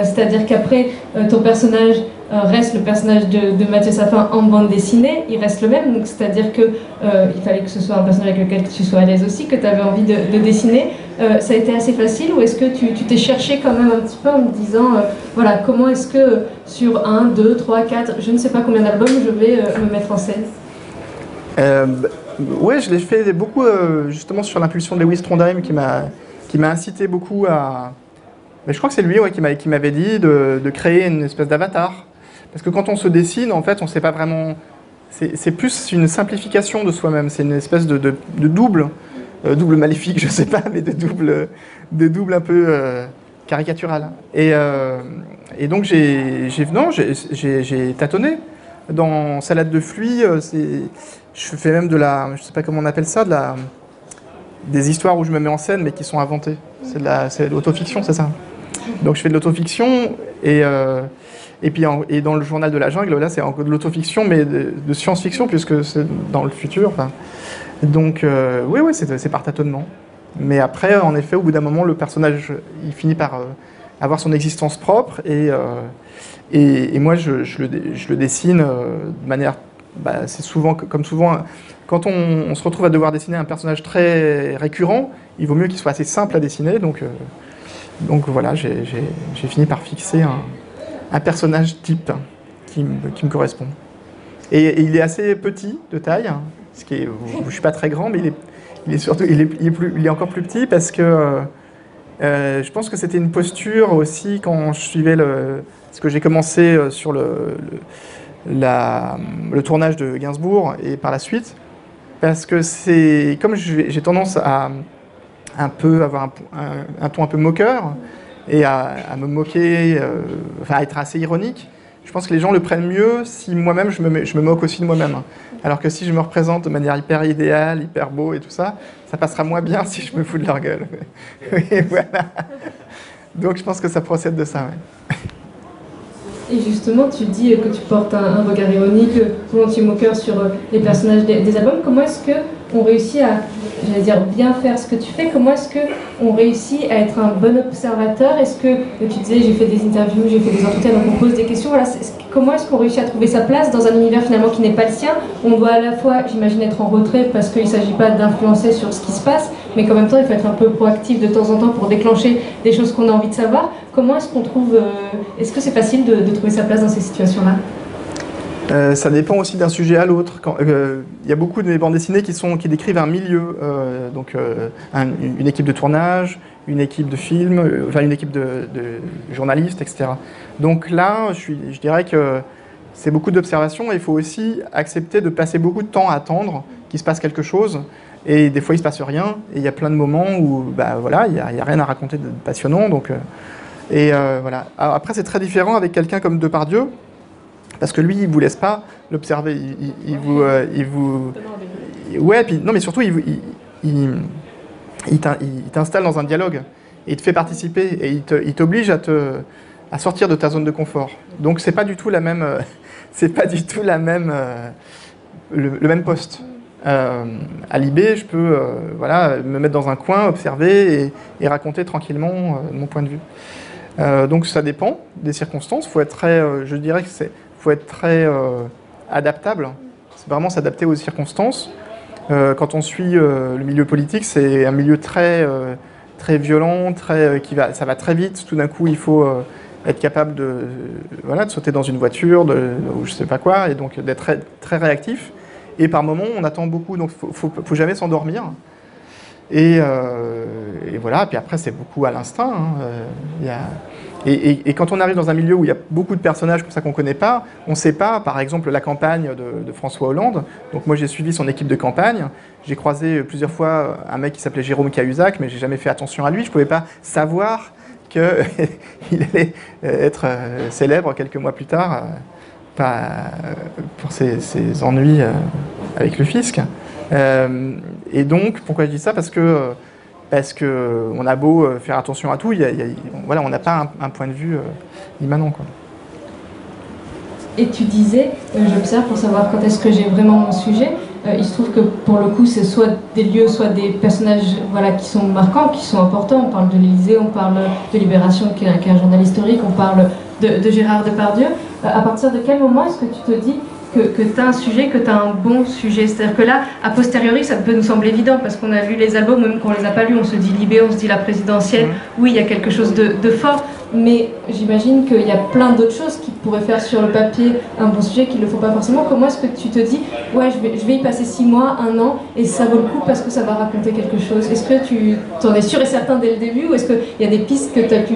C'est-à-dire qu'après, ton personnage euh, reste le personnage de, Mathieu Sapin en bande dessinée, il reste le même, c'est-à-dire qu'il euh, fallait que ce soit un personnage avec lequel tu sois à l'aise aussi, que tu avais envie de, dessiner. Euh, ça a été assez facile ou est-ce que tu t'es cherché quand même un petit peu en me disant, voilà, comment est-ce que sur un, deux, trois, quatre, je ne sais pas combien d'albums, je vais me mettre en scène? Oui, je l'ai fait beaucoup justement sur l'impulsion de Lewis Trondheim qui m'a incité beaucoup à... Mais je crois que c'est lui ouais, qui m'avait dit de, créer une espèce d'avatar. Parce que quand on se dessine, en fait, on ne sait pas vraiment... C'est plus une simplification de soi-même, c'est une espèce de, double, euh, double maléfique, <laughs> je sais pas, mais de double, de double un peu euh, caricatural. Et, euh, donc j'ai tâtonné. Dans Salade de fruits, je fais même de la, je sais pas comment on appelle ça, de la, des histoires où je me mets en scène mais qui sont inventées. C'est de l'autofiction, c'est ça Donc je fais de l'autofiction et... Et puis et dans le journal de la jungle, là, c'est de l'autofiction, mais de, science-fiction, puisque c'est dans le futur. Donc, euh, oui, oui, c'est par tâtonnement. Mais après, en effet, au bout d'un moment, le personnage, il finit par euh, avoir son existence propre. Et, euh, et, moi, je, le, dessine de manière... Bah, c'est souvent, comme souvent, quand on, se retrouve à devoir dessiner un personnage très récurrent, il vaut mieux qu'il soit assez simple à dessiner. Donc, donc voilà, j'ai fini par fixer un, un personnage type qui me, correspond. Et, il est assez petit de taille, ce qui est, je ne suis pas très grand, mais il est, il est surtout, il est, plus, il est, encore plus petit parce que euh, je pense que c'était une posture aussi quand je suivais le, ce que j'ai commencé euh, sur le, le, le, tournage de Gainsbourg et par la suite, parce que c'est comme j'ai tendance à un peu avoir un ton un peu moqueur et à, me moquer, euh, à être assez ironique, je pense que les gens le prennent mieux si moi-même je me, je me, moque aussi de moi-même. Alors que si je me représente de manière hyper idéale, hyper beau et tout ça, ça passera moins bien <laughs> si je me fous de leur gueule. <laughs> et voilà. Donc je pense que ça procède de ça. Et justement, tu dis que tu portes un, regard ironique, volontiers moqueur sur euh, les personnages des, albums. Comment est-ce qu'on réussit à, j'allais dire, bien faire ce que tu fais Comment est-ce qu'on réussit à être un bon observateur? Est-ce que, tu disais, j'ai fait des interviews, j'ai fait des entretiens, donc on pose des questions. Voilà, comment est-ce qu'on réussit à trouver sa place dans un univers finalement qui n'est pas le sien? On doit à la fois, j'imagine, être en retrait parce qu'il ne s'agit pas d'influencer sur ce qui se passe, mais qu'en même temps, il faut être un peu proactif de temps en temps pour déclencher des choses qu'on a envie de savoir. Comment est-ce qu'on trouve. Euh, est-ce que c'est facile de, trouver sa place dans ces situations-là? Euh, ça dépend aussi d'un sujet à l'autre. Euh, il y a beaucoup de bandes dessinées qui, décrivent un milieu, donc une équipe de tournage, une équipe de film, enfin une équipe de, journalistes, etc. Donc là, je, dirais que c'est beaucoup d'observation et il faut aussi accepter de passer beaucoup de temps à attendre qu'il se passe quelque chose et des fois, il ne se passe rien. Et il y a plein de moments où bah, voilà, il n'y a, rien à raconter de passionnant. Donc, euh, et euh, voilà. après, c'est très différent avec quelqu'un comme Depardieu, parce que lui, il ne vous laisse pas l'observer. Il, vous, euh, il vous... Ouais, puis, non, mais surtout, il, il t'installe dans un dialogue. Et il te fait participer. Et il t'oblige à, te, à sortir de ta zone de confort. Donc, c'est pas du tout la même... <laughs> c'est pas du tout la même... le même poste. Euh, à l'IB, je peux euh, voilà, me mettre dans un coin, observer et, raconter tranquillement euh, mon point de vue. donc ça dépend des circonstances. Faut être très, je dirais que c'est, faut être très adaptable. C'est vraiment s'adapter aux circonstances. quand on suit le milieu politique, c'est un milieu très très violent, très qui va, ça va très vite. Tout d'un coup, il faut être capable de voilà de sauter dans une voiture, ou je sais pas quoi, et donc d'être très, réactif. Et par moments, on attend beaucoup, donc il ne faut, jamais s'endormir. Euh, et, voilà, puis après, c'est beaucoup à l'instinct. Hein. Euh, et, quand on arrive dans un milieu où il y a beaucoup de personnages comme ça qu'on ne connaît pas, on ne sait pas, par exemple, la campagne de, François Hollande. Donc moi, j'ai suivi son équipe de campagne. J'ai croisé plusieurs fois un mec qui s'appelait Jérôme Cahuzac, mais j'ai jamais fait attention à lui. Je ne pouvais pas savoir qu'il <laughs> allait être euh, célèbre quelques mois plus tard pas pour ses, ennuis euh, avec le fisc. Euh, et donc, pourquoi je dis ça? Parce que parce que on a beau euh, faire attention à tout, y a, voilà, on n'a pas un, point de vue immanent. Quoi. Et tu disais, euh, j'observe pour savoir quand est-ce que j'ai vraiment mon sujet. Euh, il se trouve que pour le coup, c'est soit des lieux, soit des personnages voilà, qui sont marquants, qui sont importants. On parle de l'Élysée, on parle de Libération, qui est, un journal historique, on parle de, de Gérard Depardieu. à partir de quel moment est-ce que tu te dis que, tu as un sujet, que tu as un bon sujet. C'est-à-dire que là, a posteriori, ça peut nous sembler évident parce qu'on a vu les albums, même quand on les a pas lus, on se dit Libé, on se dit la présidentielle. Oui, il y a quelque chose de, fort, mais j'imagine qu'il y a plein d'autres choses qui pourraient faire sur le papier un bon sujet qui ne le font pas forcément. Comment est-ce que tu te dis, ouais, je vais, je vais y passer six mois, un an, et ça vaut le coup parce que ça va raconter quelque chose? Est-ce que tu en es sûr et certain dès le début, ou est-ce qu'il y a des pistes que tu as pu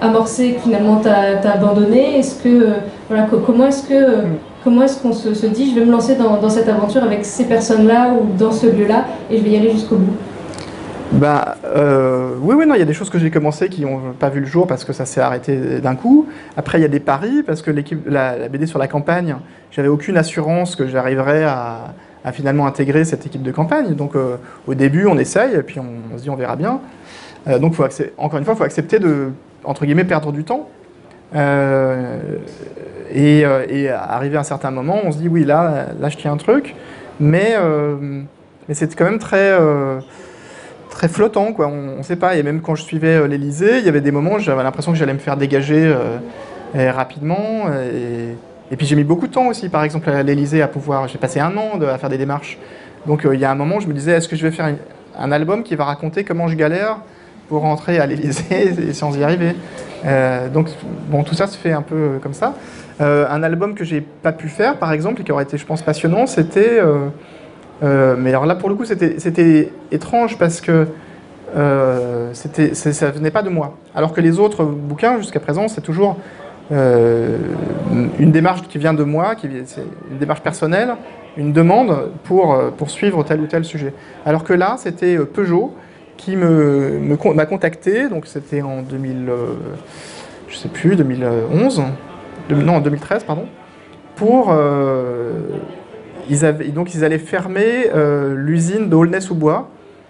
amorcer que finalement tu as, abandonné Est-ce que, voilà, comment est-ce que Comment est-ce qu'on se, dit, je vais me lancer dans, cette aventure avec ces personnes-là ou dans ce lieu-là et je vais y aller jusqu'au bout? Bah, euh, oui, oui, non, il y a des choses que j'ai commencé qui n'ont pas vu le jour parce que ça s'est arrêté d'un coup. Après, il y a des paris parce que l'équipe, la, BD sur la campagne, j'avais aucune assurance que j'arriverais à, finalement intégrer cette équipe de campagne. Donc, euh, au début, on essaye et puis on, se dit on verra bien. Euh, donc, faut encore une fois, il faut accepter de, entre guillemets, perdre du temps. Euh, et, euh, et, arrivé à un certain moment, on se dit oui, là, là je tiens un truc, mais, euh, c'est quand même très, très flottant, quoi. On ne sait pas. Et même quand je suivais l'Elysée, il y avait des moments où j'avais l'impression que j'allais me faire dégager rapidement. Et, puis j'ai mis beaucoup de temps aussi, par exemple à l'Elysée, à pouvoir. J'ai passé un an à faire des démarches. Donc il y a un moment, je me disais, est-ce que je vais faire un album qui va raconter comment je galère pour rentrer à l'Elysée <laughs> sans y arriver? Euh, donc, bon, tout ça se fait un peu comme ça. Euh, un album que j'ai pas pu faire, par exemple, et qui aurait été, je pense, passionnant, c'était. Euh, mais alors là, pour le coup, c'était étrange parce que c'était ça venait pas de moi. Alors que les autres bouquins, jusqu'à présent, c'est toujours une démarche qui vient de moi, qui c'est une démarche personnelle, une demande pour poursuivre tel ou tel sujet. Alors que là, c'était Peugeot qui m'a contacté, donc c'était en 2000, euh, je sais plus, 2011, non, en 2013, pardon, pour... Euh, ils avaient, donc ils allaient fermer euh, l'usine d'Aulnay-sous-Bois,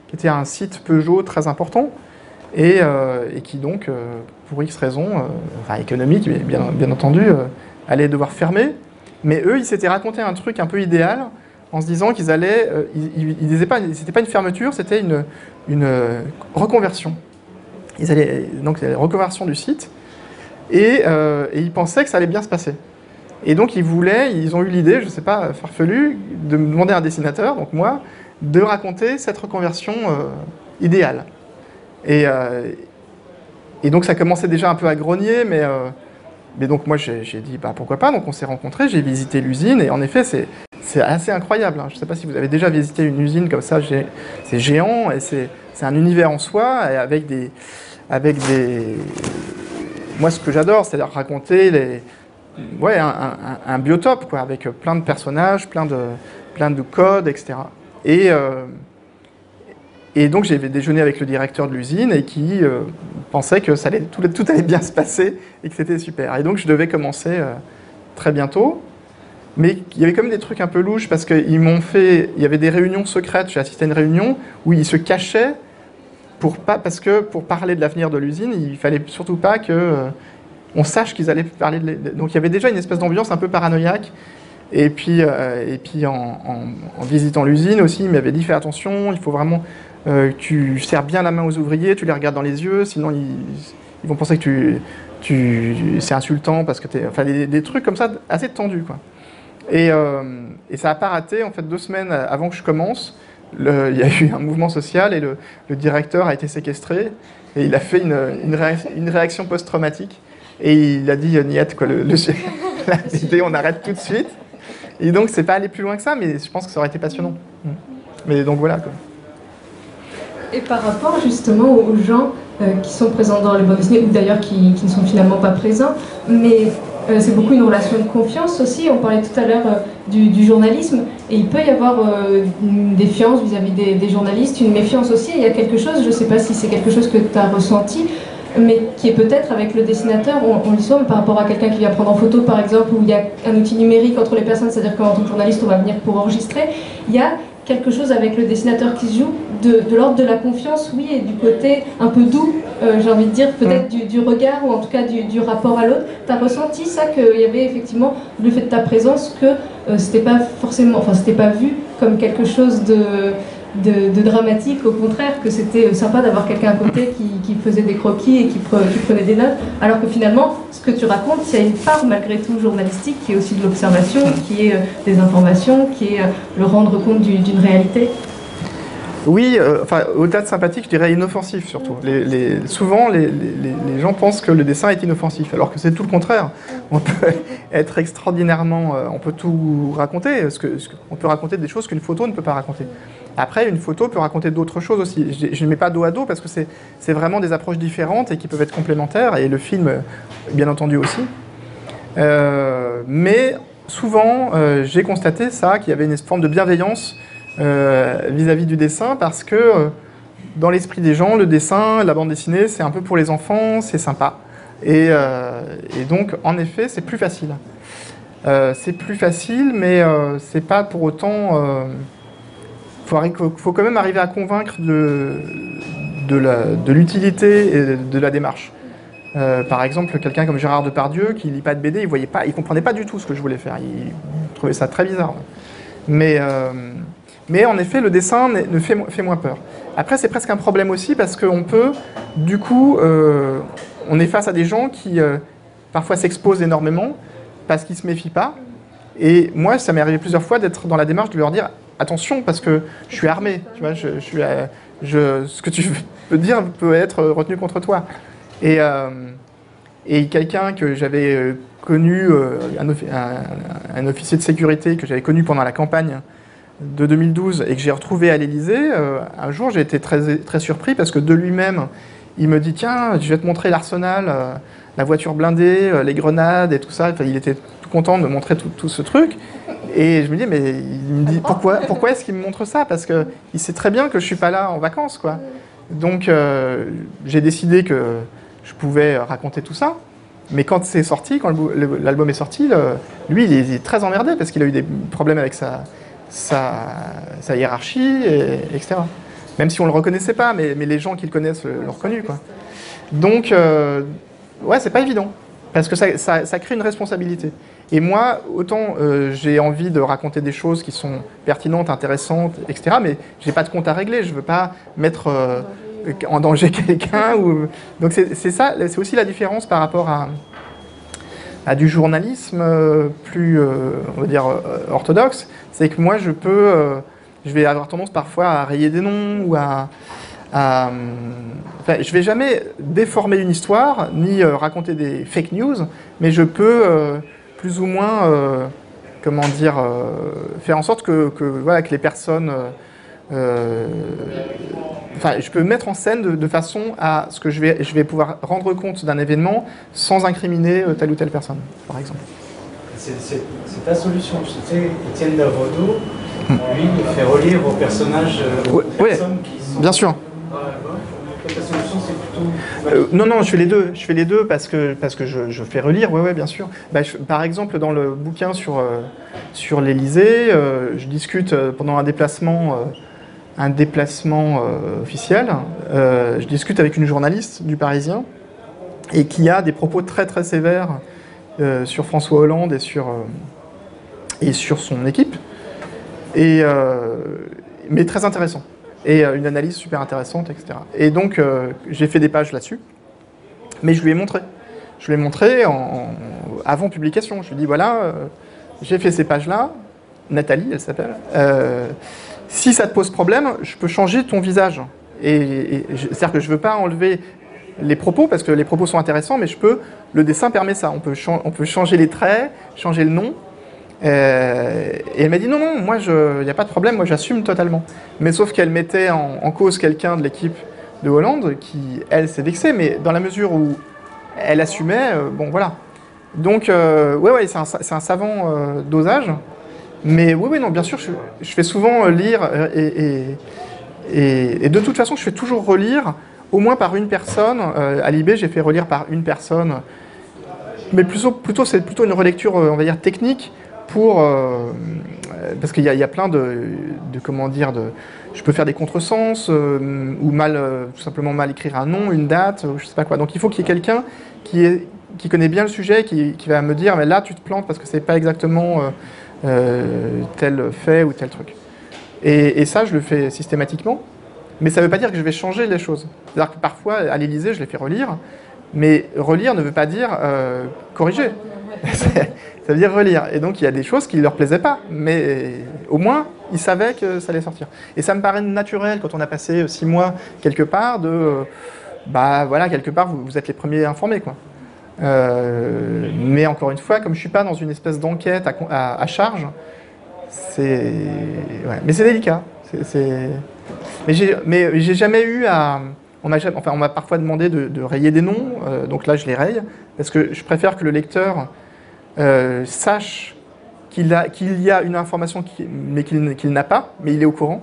qui était un site Peugeot très important, et, et qui donc, pour X raisons, enfin économiques bien, entendu, allait devoir fermer. Mais eux, ils s'étaient raconté un truc un peu idéal, en se disant qu'ils allaient, ils, ils, pas, pas une fermeture, c'était une, une euh, reconversion. Ils allaient, donc, la reconversion du site, euh, et, ils pensaient que ça allait bien se passer. Et donc, ils voulaient, ils ont eu l'idée, je ne sais pas, farfelu, de me demander à un dessinateur, donc moi, de raconter cette reconversion euh, idéale. Et, et, donc, ça commençait déjà un peu à grogner, mais, donc, moi, j'ai dit, bah, pourquoi pas? Donc, on s'est rencontrés, j'ai visité l'usine, et en effet, c'est assez incroyable. Hein. Je ne sais pas si vous avez déjà visité une usine comme ça, c'est géant et c'est un univers en soi avec des, avec des. Moi, ce que j'adore, c'est raconter les, ouais, un, biotope quoi, avec plein de personnages, plein de, plein de codes, etc. Et, euh, et donc j'ai déjeuné avec le directeur de l'usine et qui euh, pensait que ça allait, tout, allait bien se passer et que c'était super. Et donc je devais commencer euh, très bientôt. Mais il y avait quand même des trucs un peu louches parce qu'ils m'ont fait. Il y avait des réunions secrètes. J'ai assisté à une réunion où ils se cachaient pour pas parce que pour parler de l'avenir de l'usine, il fallait surtout pas que euh, on sache qu'ils allaient parler de. Donc il y avait déjà une espèce d'ambiance un peu paranoïaque. Et puis, euh, et puis en, visitant l'usine aussi, il m'avait dit fais attention, il faut vraiment euh, que tu serres bien la main aux ouvriers, tu les regardes dans les yeux, sinon ils, vont penser que tu, tu c'est insultant parce que tu Enfin, des, trucs comme ça assez tendus, quoi. Euh, et, ça n'a pas raté. En fait, deux semaines avant que je commence, il y a eu un mouvement social et le, directeur a été séquestré. Et il a fait une, une, réaction, post-traumatique. Et il a dit Niet, quoi, le, <laughs> la on arrête tout de suite. Et donc, c'est pas allé plus loin que ça, mais je pense que ça aurait été passionnant. Mais donc voilà. Quoi. Et par rapport justement aux gens euh, qui sont présents dans les bandes dessinées, ou d'ailleurs qui, ne sont finalement pas présents, mais c'est beaucoup une relation de confiance aussi. On parlait tout à l'heure euh, du, journalisme, et il peut y avoir euh, une défiance vis-à-vis des, journalistes, une méfiance aussi. Il y a quelque chose, je ne sais pas si c'est quelque chose que tu as ressenti, mais qui est peut-être avec le dessinateur, on, on le par rapport à quelqu'un qui vient prendre en photo par exemple, où il y a un outil numérique entre les personnes, c'est-à-dire qu'en tant que journaliste on va venir pour enregistrer, il y a quelque chose avec le dessinateur qui se joue, de, l'ordre de la confiance, oui, et du côté un peu doux, euh, j'ai envie de dire, peut-être mm. du, regard ou en tout cas du, rapport à l'autre. Tu as ressenti ça, qu'il y avait effectivement le fait de ta présence, que euh, c'était pas forcément, enfin, c'était pas vu comme quelque chose de de, dramatique, au contraire, que c'était sympa d'avoir quelqu'un à côté qui, faisait des croquis et qui, prenait des notes, alors que finalement, ce que tu racontes, c'est une part malgré tout journalistique qui est aussi de l'observation, qui est euh, des informations, qui est euh, le rendre compte d'une réalité. Oui, euh, enfin, au-delà de sympathique, je dirais inoffensif surtout. Souvent, les, gens pensent que le dessin est inoffensif, alors que c'est tout le contraire. On peut <laughs> être extraordinairement, on peut tout raconter, on peut raconter des choses qu'une photo ne peut pas raconter. Après, une photo peut raconter d'autres choses aussi. Je ne mets pas dos à dos parce que c'est vraiment des approches différentes et qui peuvent être complémentaires, et le film, bien entendu, aussi. Euh, mais souvent, euh, j'ai constaté ça, qu'il y avait une forme de bienveillance euh, vis-à-vis du dessin, parce que dans l'esprit des gens, le dessin, la bande dessinée, c'est un peu pour les enfants, c'est sympa. Et, et, donc, en effet, c'est plus facile. c'est plus facile, mais c'est pas pour autant il faut, quand même arriver à convaincre de, l'utilité de la démarche. Euh, par exemple, quelqu'un comme Gérard Depardieu, qui lit pas de BD, il voyait pas, il comprenait pas du tout ce que je voulais faire. Il trouvait ça très bizarre. Mais, euh, en effet, le dessin ne fait, moins peur. Après, c'est presque un problème aussi parce qu'on peut, du coup, euh, on est face à des gens qui parfois s'exposent énormément parce qu'ils se méfient pas. Et moi, ça m'est arrivé plusieurs fois d'être dans la démarche de leur dire attention parce que je suis armé, je, ce que tu peux dire peut être retenu contre toi. Et, euh, quelqu'un que j'avais euh, connu, euh, un, officier de sécurité que j'avais connu pendant la campagne de 2012 et que j'ai retrouvé à l'Elysée, un jour j'ai été très, très surpris parce que de lui-même, il me dit tiens, je vais te montrer l'arsenal, la voiture blindée, les grenades et tout ça. il était content de me montrer tout, ce truc. Et je me dis, mais il pourquoi, pourquoi est-ce qu'il me montre ça? Parce qu'il sait très bien que je suis pas là en vacances, quoi. Donc, euh, j'ai décidé que je pouvais raconter tout ça. Mais quand c'est sorti, quand l'album est sorti, lui, il est très emmerdé parce qu'il a eu des problèmes avec sa, sa, hiérarchie, etc. Même si on ne le reconnaissait pas, mais, les gens qui le connaissent l'ont reconnu, quoi. Donc, euh, ouais, c'est pas évident. Parce que ça, crée une responsabilité. Et moi, autant euh, j'ai envie de raconter des choses qui sont pertinentes, intéressantes, etc., mais je n'ai pas de compte à régler. Je ne veux pas mettre euh, en danger <laughs> quelqu'un. Donc c'est ça, c'est aussi la différence par rapport à, à du journalisme plus, on va dire, orthodoxe. C'est que moi, je peux, je vais avoir tendance parfois à rayer des noms ou à euh, enfin, je vais jamais déformer une histoire, ni euh, raconter des fake news, mais je peux euh, plus ou moins, comment dire, faire en sorte que, voilà, que les personnes... enfin, je peux mettre en scène de, façon à ce que je vais, je vais pouvoir rendre compte d'un événement sans incriminer telle ou telle personne, par exemple. C'est ta solution. Je sais, Étienne Davodo, lui, il fait relire aux personnages, aux personnes qui sont... Bien sûr. Euh, non, non, je fais les deux. Je fais les deux parce que, parce que je, fais relire, oui, ouais, bien sûr. Bah, par exemple, dans le bouquin sur, euh, sur l'Elysée, euh, je discute pendant un déplacement, un déplacement officiel, je discute avec une journaliste du Parisien et qui a des propos très très sévères sur François Hollande et sur, et sur son équipe, et, mais très intéressant et euh, une analyse super intéressante, etc. Et donc, euh, j'ai fait des pages là-dessus, mais je lui ai montré. Je lui ai montré avant publication. Je lui ai dit, voilà, euh, j'ai fait ces pages-là, Nathalie, elle s'appelle. si ça te pose problème, je peux changer ton visage. C'est-à-dire que je ne veux pas enlever les propos, parce que les propos sont intéressants, mais je peux, le dessin permet ça. On peut, on peut changer les traits, changer le nom, euh, et elle m'a dit non, non, moi, il n'y a pas de problème, moi j'assume totalement. Mais sauf qu'elle mettait en, cause quelqu'un de l'équipe de Hollande qui, elle, s'est vexée, mais dans la mesure où elle assumait, euh, bon voilà. Donc, euh, ouais, ouais, c'est un, savant dosage. Mais oui, oui, non, bien sûr, je, fais souvent lire et, et, de toute façon, je fais toujours relire, au moins par une personne. à l'IB, j'ai fait relire par une personne. Mais plutôt, plutôt c'est plutôt une relecture, on va dire, technique pour, euh, parce qu'il y, a plein de, comment dire, de, je peux faire des contresens euh, ou mal, euh, tout simplement mal écrire un nom, une date, ou je sais pas quoi. Donc il faut qu'il y ait quelqu'un qui, qui connaît bien le sujet, qui, va me dire, mais là tu te plantes parce que c'est pas exactement tel fait ou tel truc. Et, ça, je le fais systématiquement. Mais ça ne veut pas dire que je vais changer les choses. C'est-à-dire que parfois, à l'Élysée, je les fais relire, mais relire ne veut pas dire euh, corriger. <laughs> ça veut dire relire. Et donc, il y a des choses qui ne leur plaisaient pas, mais au moins, ils savaient que ça allait sortir. Et ça me paraît naturel quand on a passé six mois quelque part de. bah voilà, quelque part, vous, vous êtes les premiers informés, quoi. Euh, mais encore une fois, comme je ne suis pas dans une espèce d'enquête à, à, à, charge, c'est. Ouais. Mais c'est délicat. C'est. Mais j'ai, mais j'ai jamais eu à. On m'a, enfin, on parfois demandé de, rayer des noms, euh, donc là je les raye, parce que je préfère que le lecteur euh, sache qu'il, a, qu'il y a une information, mais qu'il, n'a pas, mais il est au courant,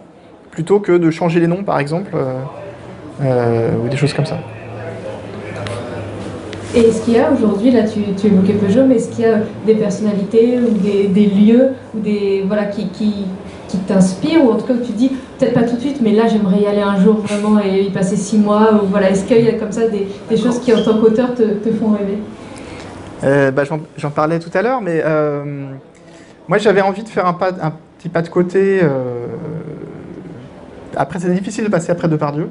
plutôt que de changer les noms par exemple, euh, ou des choses comme ça. Et est-ce qu'il y a aujourd'hui, là tu, tu, évoquais Peugeot, mais est-ce qu'il y a des personnalités ou des, lieux ou des, voilà, qui, qui t'inspirent ou en tout cas où tu dis, peut-être pas tout de suite, mais là j'aimerais y aller un jour vraiment et y passer six mois ou voilà, Est-ce qu'il y a comme ça des, choses qui en tant qu'auteur te, te, font rêver? Euh, bah, j'en, parlais tout à l'heure, mais euh, moi j'avais envie de faire un, petit pas de côté. Euh, après, c'est difficile de passer après Depardieu.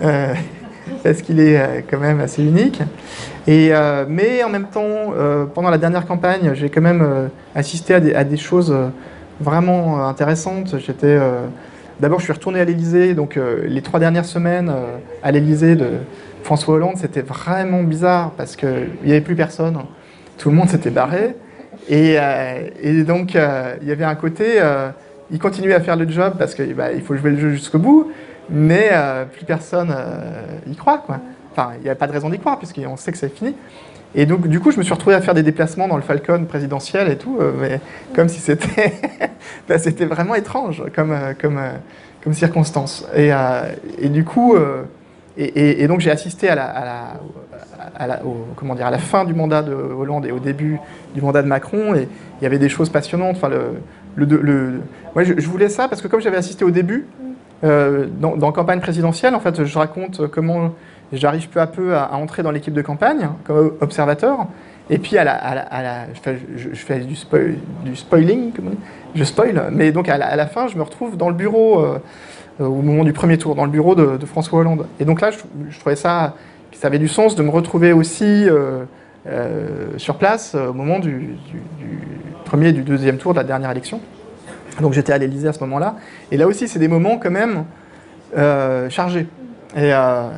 <laughs> Parce qu'il est quand même assez unique. Et, mais en même temps, pendant la dernière campagne, j'ai quand même assisté à des choses vraiment intéressantes. J'étais, d'abord, je suis retourné à l'Élysée, donc les trois dernières semaines à l'Élysée de François Hollande, c'était vraiment bizarre parce qu'il n'y avait plus personne. Tout le monde s'était barré. Et, donc, il y avait un côté, il continuait à faire le job parce qu'il bah, faut jouer le jeu jusqu'au bout, mais plus personne y croit. Enfin, il n'y avait pas de raison d'y croire, puisqu'on sait que c'est fini. Et donc, du coup, je me suis retrouvé à faire des déplacements dans le Falcon présidentiel et tout, euh, mais comme si c'était <laughs> ben, c'était vraiment étrange comme, euh, comme, euh, comme circonstance. Et, du coup, et, donc j'ai assisté à la, à la, comment dire, à la fin du mandat de Hollande et au début du mandat de Macron, et il y avait des choses passionnantes. Enfin, le, le, moi, je, je, voulais ça parce que comme j'avais assisté au début, dans, dans campagne présidentielle, en fait, je raconte comment J'arrive peu à peu à, entrer dans l'équipe de campagne comme observateur. Et puis, je, fais, du, spoil, du spoiling, je spoil, mais donc à la, fin, je me retrouve dans le bureau, euh, au moment du premier tour, dans le bureau de, François Hollande. Et donc là, je, trouvais ça, ça avait du sens de me retrouver aussi euh, euh, sur place au moment du, premier et du deuxième tour de la dernière élection. Donc j'étais à l'Élysée à ce moment-là. Et là aussi, c'est des moments quand même euh, chargés. Et, euh,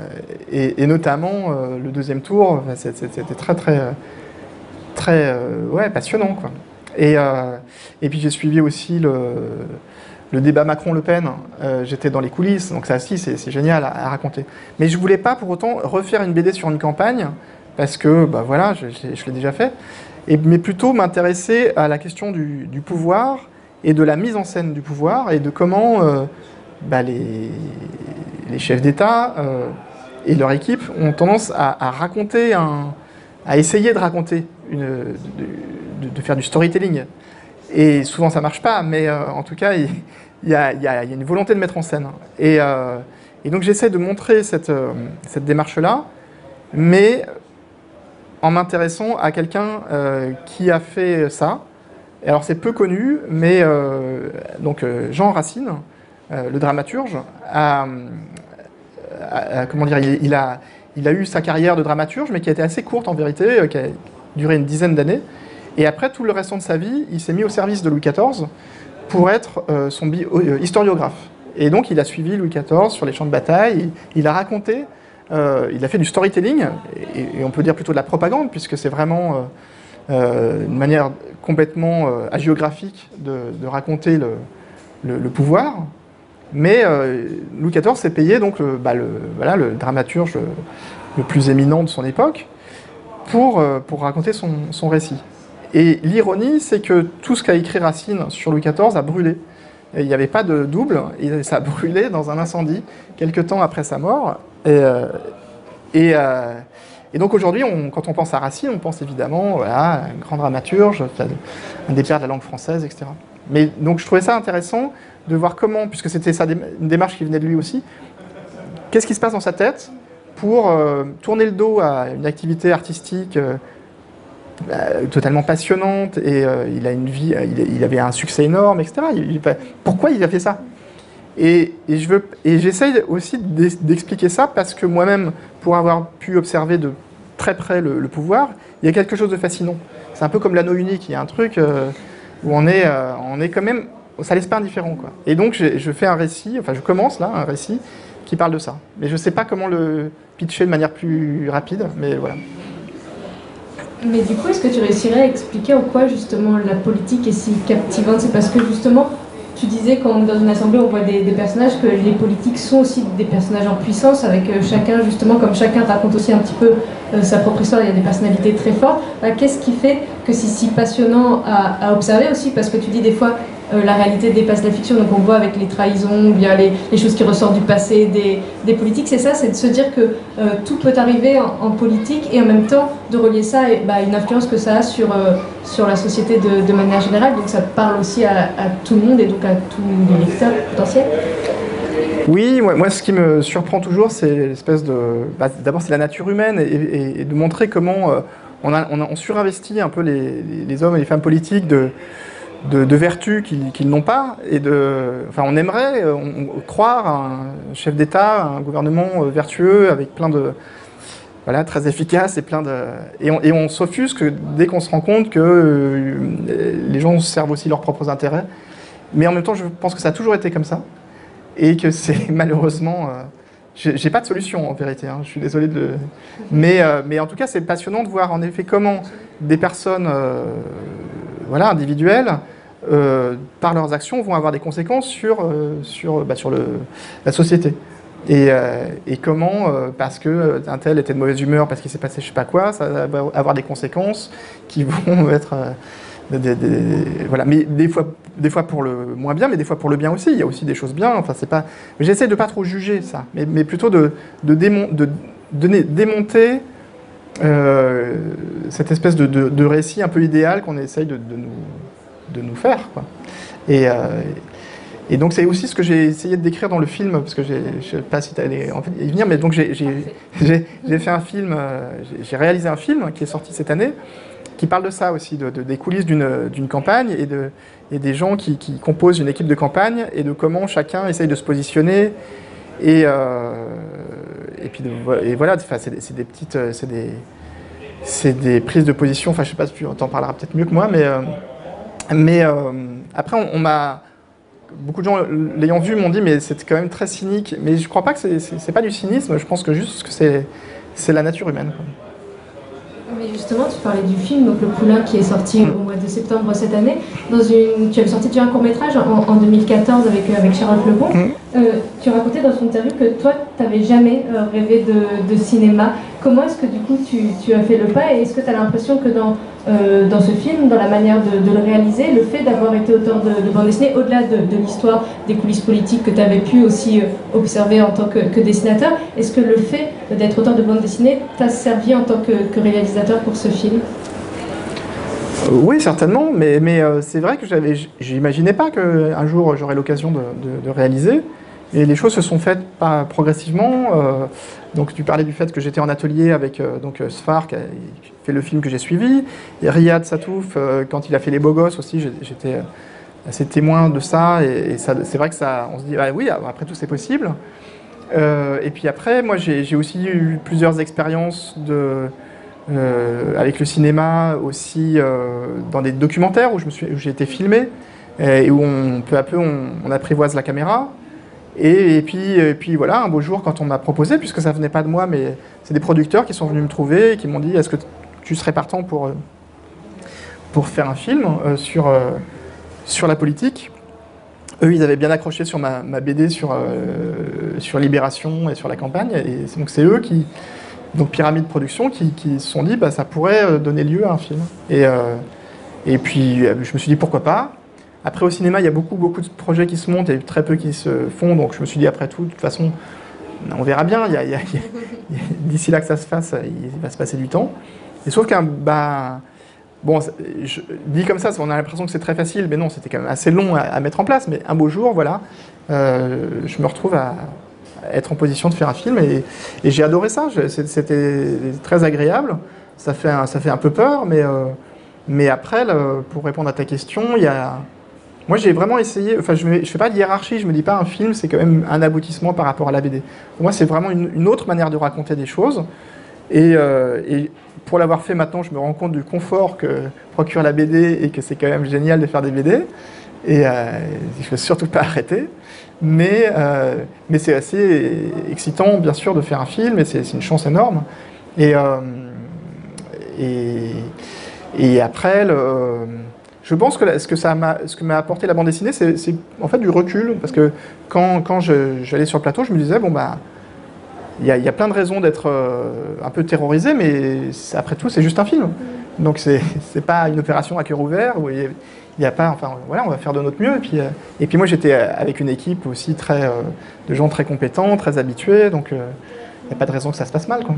et, notamment euh, le deuxième tour, c'était très très très euh, ouais, passionnant quoi. Et, et puis j'ai suivi aussi le, le débat Macron-Le Pen. J'étais dans les coulisses, donc ça aussi c'est génial à, raconter. Mais je voulais pas pour autant refaire une BD sur une campagne parce que bah voilà, je, l'ai déjà fait. Mais plutôt m'intéresser à la question du, pouvoir et de la mise en scène du pouvoir et de comment bah, les, chefs d'État euh, et leur équipe ont tendance à, raconter, à essayer de raconter, de, faire du storytelling. Et souvent ça marche pas, mais euh, en tout cas, il, y a, une volonté de mettre en scène. Et, euh, donc j'essaie de montrer cette, cette démarche-là, mais en m'intéressant à quelqu'un qui a fait ça. Alors c'est peu connu, mais donc Jean Racine, le dramaturge, a, a, comment dire, il, a, il a eu sa carrière de dramaturge, mais qui a été assez courte en vérité, qui a duré une dizaine d'années. Et après tout le restant de sa vie, il s'est mis au service de Louis XIV pour être euh, son euh, historiographe. Et donc il a suivi Louis XIV sur les champs de bataille, il, a raconté, euh, il a fait du storytelling, et, on peut dire plutôt de la propagande, puisque c'est vraiment une manière complètement hagiographique de, raconter le pouvoir. Mais euh, Louis XIV s'est payé donc le, bah, le, dramaturge le plus éminent de son époque pour, euh, raconter son, récit. Et l'ironie, c'est que tout ce qu'a écrit Racine sur Louis XIV a brûlé. Il n'y avait pas de double, et ça a brûlé dans un incendie quelques temps après sa mort. Et, euh, donc aujourd'hui, quand on pense à Racine, on pense évidemment voilà, un grand dramaturge, un des pères de la langue française, etc. Mais donc je trouvais ça intéressant de voir comment, puisque c'était une démarche qui venait de lui aussi, qu'est-ce qui se passe dans sa tête pour euh, tourner le dos à une activité artistique euh, bah, totalement passionnante et euh, il a une vie, il, avait un succès énorme, etc. pourquoi il a fait ça? Et, je j'essaye aussi d'expliquer ça parce que moi-même, pour avoir pu observer de très près le, pouvoir, il y a quelque chose de fascinant. C'est un peu comme l'anneau unique, il y a un truc où on est, on est quand même, ça laisse pas indifférent. Quoi. Et donc je fais un récit, enfin je commence là, un récit qui parle de ça. Mais je sais pas comment le pitcher de manière plus rapide, mais voilà. Mais du coup, est-ce que tu réussirais à expliquer en quoi justement la politique est si captivante? C'est parce que justement, tu disais quand dans une assemblée on voit des, personnages que les politiques sont aussi des personnages en puissance avec euh, chacun justement comme chacun raconte aussi un petit peu euh, sa propre histoire, il y a des personnalités très fortes. Bah, qu'est-ce qui fait que c'est si passionnant à, observer aussi? Parce que tu dis des fois euh, la réalité dépasse la fiction, donc on voit avec les trahisons, bien les, choses qui ressortent du passé des, politiques, c'est ça, c'est de se dire que euh, tout peut arriver en, politique et en même temps de relier ça à bah, une influence que ça a sur, sur la société de, manière générale, donc ça parle aussi à, tout le monde et donc à tous les lecteurs potentiels. Oui, moi, ce qui me surprend toujours, c'est l'espèce de. Bah, d'abord, c'est la nature humaine et, de montrer comment euh, on, on, surinvestit un peu les, hommes et les femmes politiques de, de, vertus qu'ils n'ont pas. Et de, enfin, on aimerait croire à un chef d'État, un gouvernement euh, vertueux avec plein de. Voilà, très efficace et plein de. Et on, on s'offusque dès qu'on se rend compte que euh, les gens servent aussi leurs propres intérêts. Mais en même temps, je pense que ça a toujours été comme ça et que c'est <laughs> malheureusement... Euh, j'ai pas de solution en vérité, hein, je suis désolé de. Mais, euh, mais en tout cas, c'est passionnant de voir en effet comment des personnes euh, voilà, individuelles, par leurs actions, vont avoir des conséquences sur, bah, sur le, la société. Et, et comment, parce que un tel était de mauvaise humeur, parce qu'il s'est passé je sais pas quoi, ça va avoir des conséquences qui vont <laughs> être voilà, mais des fois, des fois pour le moins bien, mais des fois pour le bien aussi. Il y a aussi des choses bien. Enfin, c'est pas. J'essaie de pas trop juger ça, mais, plutôt de, de, de, démonter euh, cette espèce de, récit un peu idéal qu'on essaye de, nous, de nous faire. Quoi. Et, euh, et donc c'est aussi ce que j'ai essayé de décrire dans le film, parce que je ne sais pas si tu allais en fait, y venir, mais donc j'ai fait un film, euh, j'ai réalisé un film qui est sorti cette année, qui parle de ça aussi, de, des coulisses d'une campagne et, de, et des gens qui, composent une équipe de campagne et de comment chacun essaye de se positionner. Et, euh, et puis et voilà, c'est des, petites, euh, c'est des, des, prises de position. Enfin, je sais pas si tu en parleras peut-être mieux que moi, mais, euh, mais après, on, m'a beaucoup de gens l'ayant vu m'ont dit mais c'est quand même très cynique. Mais je crois pas que c'est pas du cynisme. Je pense que juste que c'est la nature humaine. Mais justement, tu parlais du film, donc Le Poulain, qui est sorti au mois de septembre cette année. Dans une, tu avais sorti déjà un court-métrage en, 2014 avec, euh, avec Charlotte Lebon. Mm. Euh, tu racontais dans ton interview que toi, tu n'avais jamais euh, rêvé de, de, cinéma. Comment est-ce que du coup tu, as fait le pas et est-ce que tu as l'impression que dans, dans ce film, dans la manière de, le réaliser, le fait d'avoir été auteur de, de bande dessinée, au-delà de, l'histoire, des coulisses politiques que tu avais pu aussi observer en tant que, dessinateur, est-ce que le fait d'être auteur de bande dessinée t'a servi en tant que, réalisateur pour ce film? Oui, certainement, mais, euh, c'est vrai que j'avais, j'imaginais pas qu'un jour j'aurais l'occasion de, réaliser. Et les choses se sont faites progressivement. Euh, donc tu parlais du fait que j'étais en atelier avec euh, donc Sfar qui, a, fait le film que j'ai suivi, et Riyad Satouf quand il a fait Les Beaux Gosses aussi, j'étais assez témoin de ça. Et, c'est vrai que ça, on se dit ah oui, après tout c'est possible. et puis après, moi j'ai aussi eu plusieurs expériences euh, avec le cinéma aussi euh, dans des documentaires où j'ai été filmé et où peu à peu on, apprivoise la caméra. Et, puis, et, puis, voilà, un beau jour quand on m'a proposé, puisque ça venait pas de moi, mais c'est des producteurs qui sont venus me trouver et qui m'ont dit est-ce que tu serais partant pour, euh, pour faire un film sur, sur la politique? Eux, ils avaient bien accroché sur ma, BD sur, sur Libération et sur la campagne. Et donc, c'est eux qui, donc Pyramide Production, qui, se sont dit bah, ça pourrait euh, donner lieu à un film. Et, euh, et puis euh, je me suis dit pourquoi pas? Après au cinéma, il y a beaucoup, beaucoup de projets qui se montent et très peu qui se font, donc je me suis dit après tout, de toute façon, on verra bien, d'ici là que ça se fasse, il va se passer du temps. Et sauf qu'un bah, Bon, je dis comme ça, on a l'impression que c'est très facile, mais non, c'était quand même assez long à, mettre en place. Mais un beau jour, voilà, je me retrouve à, être en position de faire un film et, j'ai adoré ça. C'était très agréable. Ça fait un, ça fait un peu peur, mais, mais après, pour répondre à ta question, il y a moi, j'ai vraiment essayé, enfin, je ne fais pas de hiérarchie, je me dis pas un film, c'est quand même un aboutissement par rapport à la BD. Pour moi, c'est vraiment une, autre manière de raconter des choses. Euh, et, pour l'avoir fait maintenant, je me rends compte du confort que procure la BD et que c'est quand même génial de faire des BD. Et euh, il ne faut surtout pas arrêter. Mais, euh, mais c'est assez excitant, bien sûr, de faire un film, et c'est une chance énorme. Et, et, et après, le, je pense que ce que m'a, apporté la bande dessinée, c'est, en fait du recul, parce que quand, j'allais sur le plateau, je me disais bon bah il y, a plein de raisons d'être euh, un peu terrorisé, mais après tout c'est juste un film, donc c'est, c'est pas une opération à cœur ouvert où il n'y a, pas, enfin voilà, on va faire de notre mieux. Et puis, euh, moi j'étais avec une équipe aussi très euh, de gens très compétents, très habitués, donc il n'y a pas de raison que ça se passe mal quoi.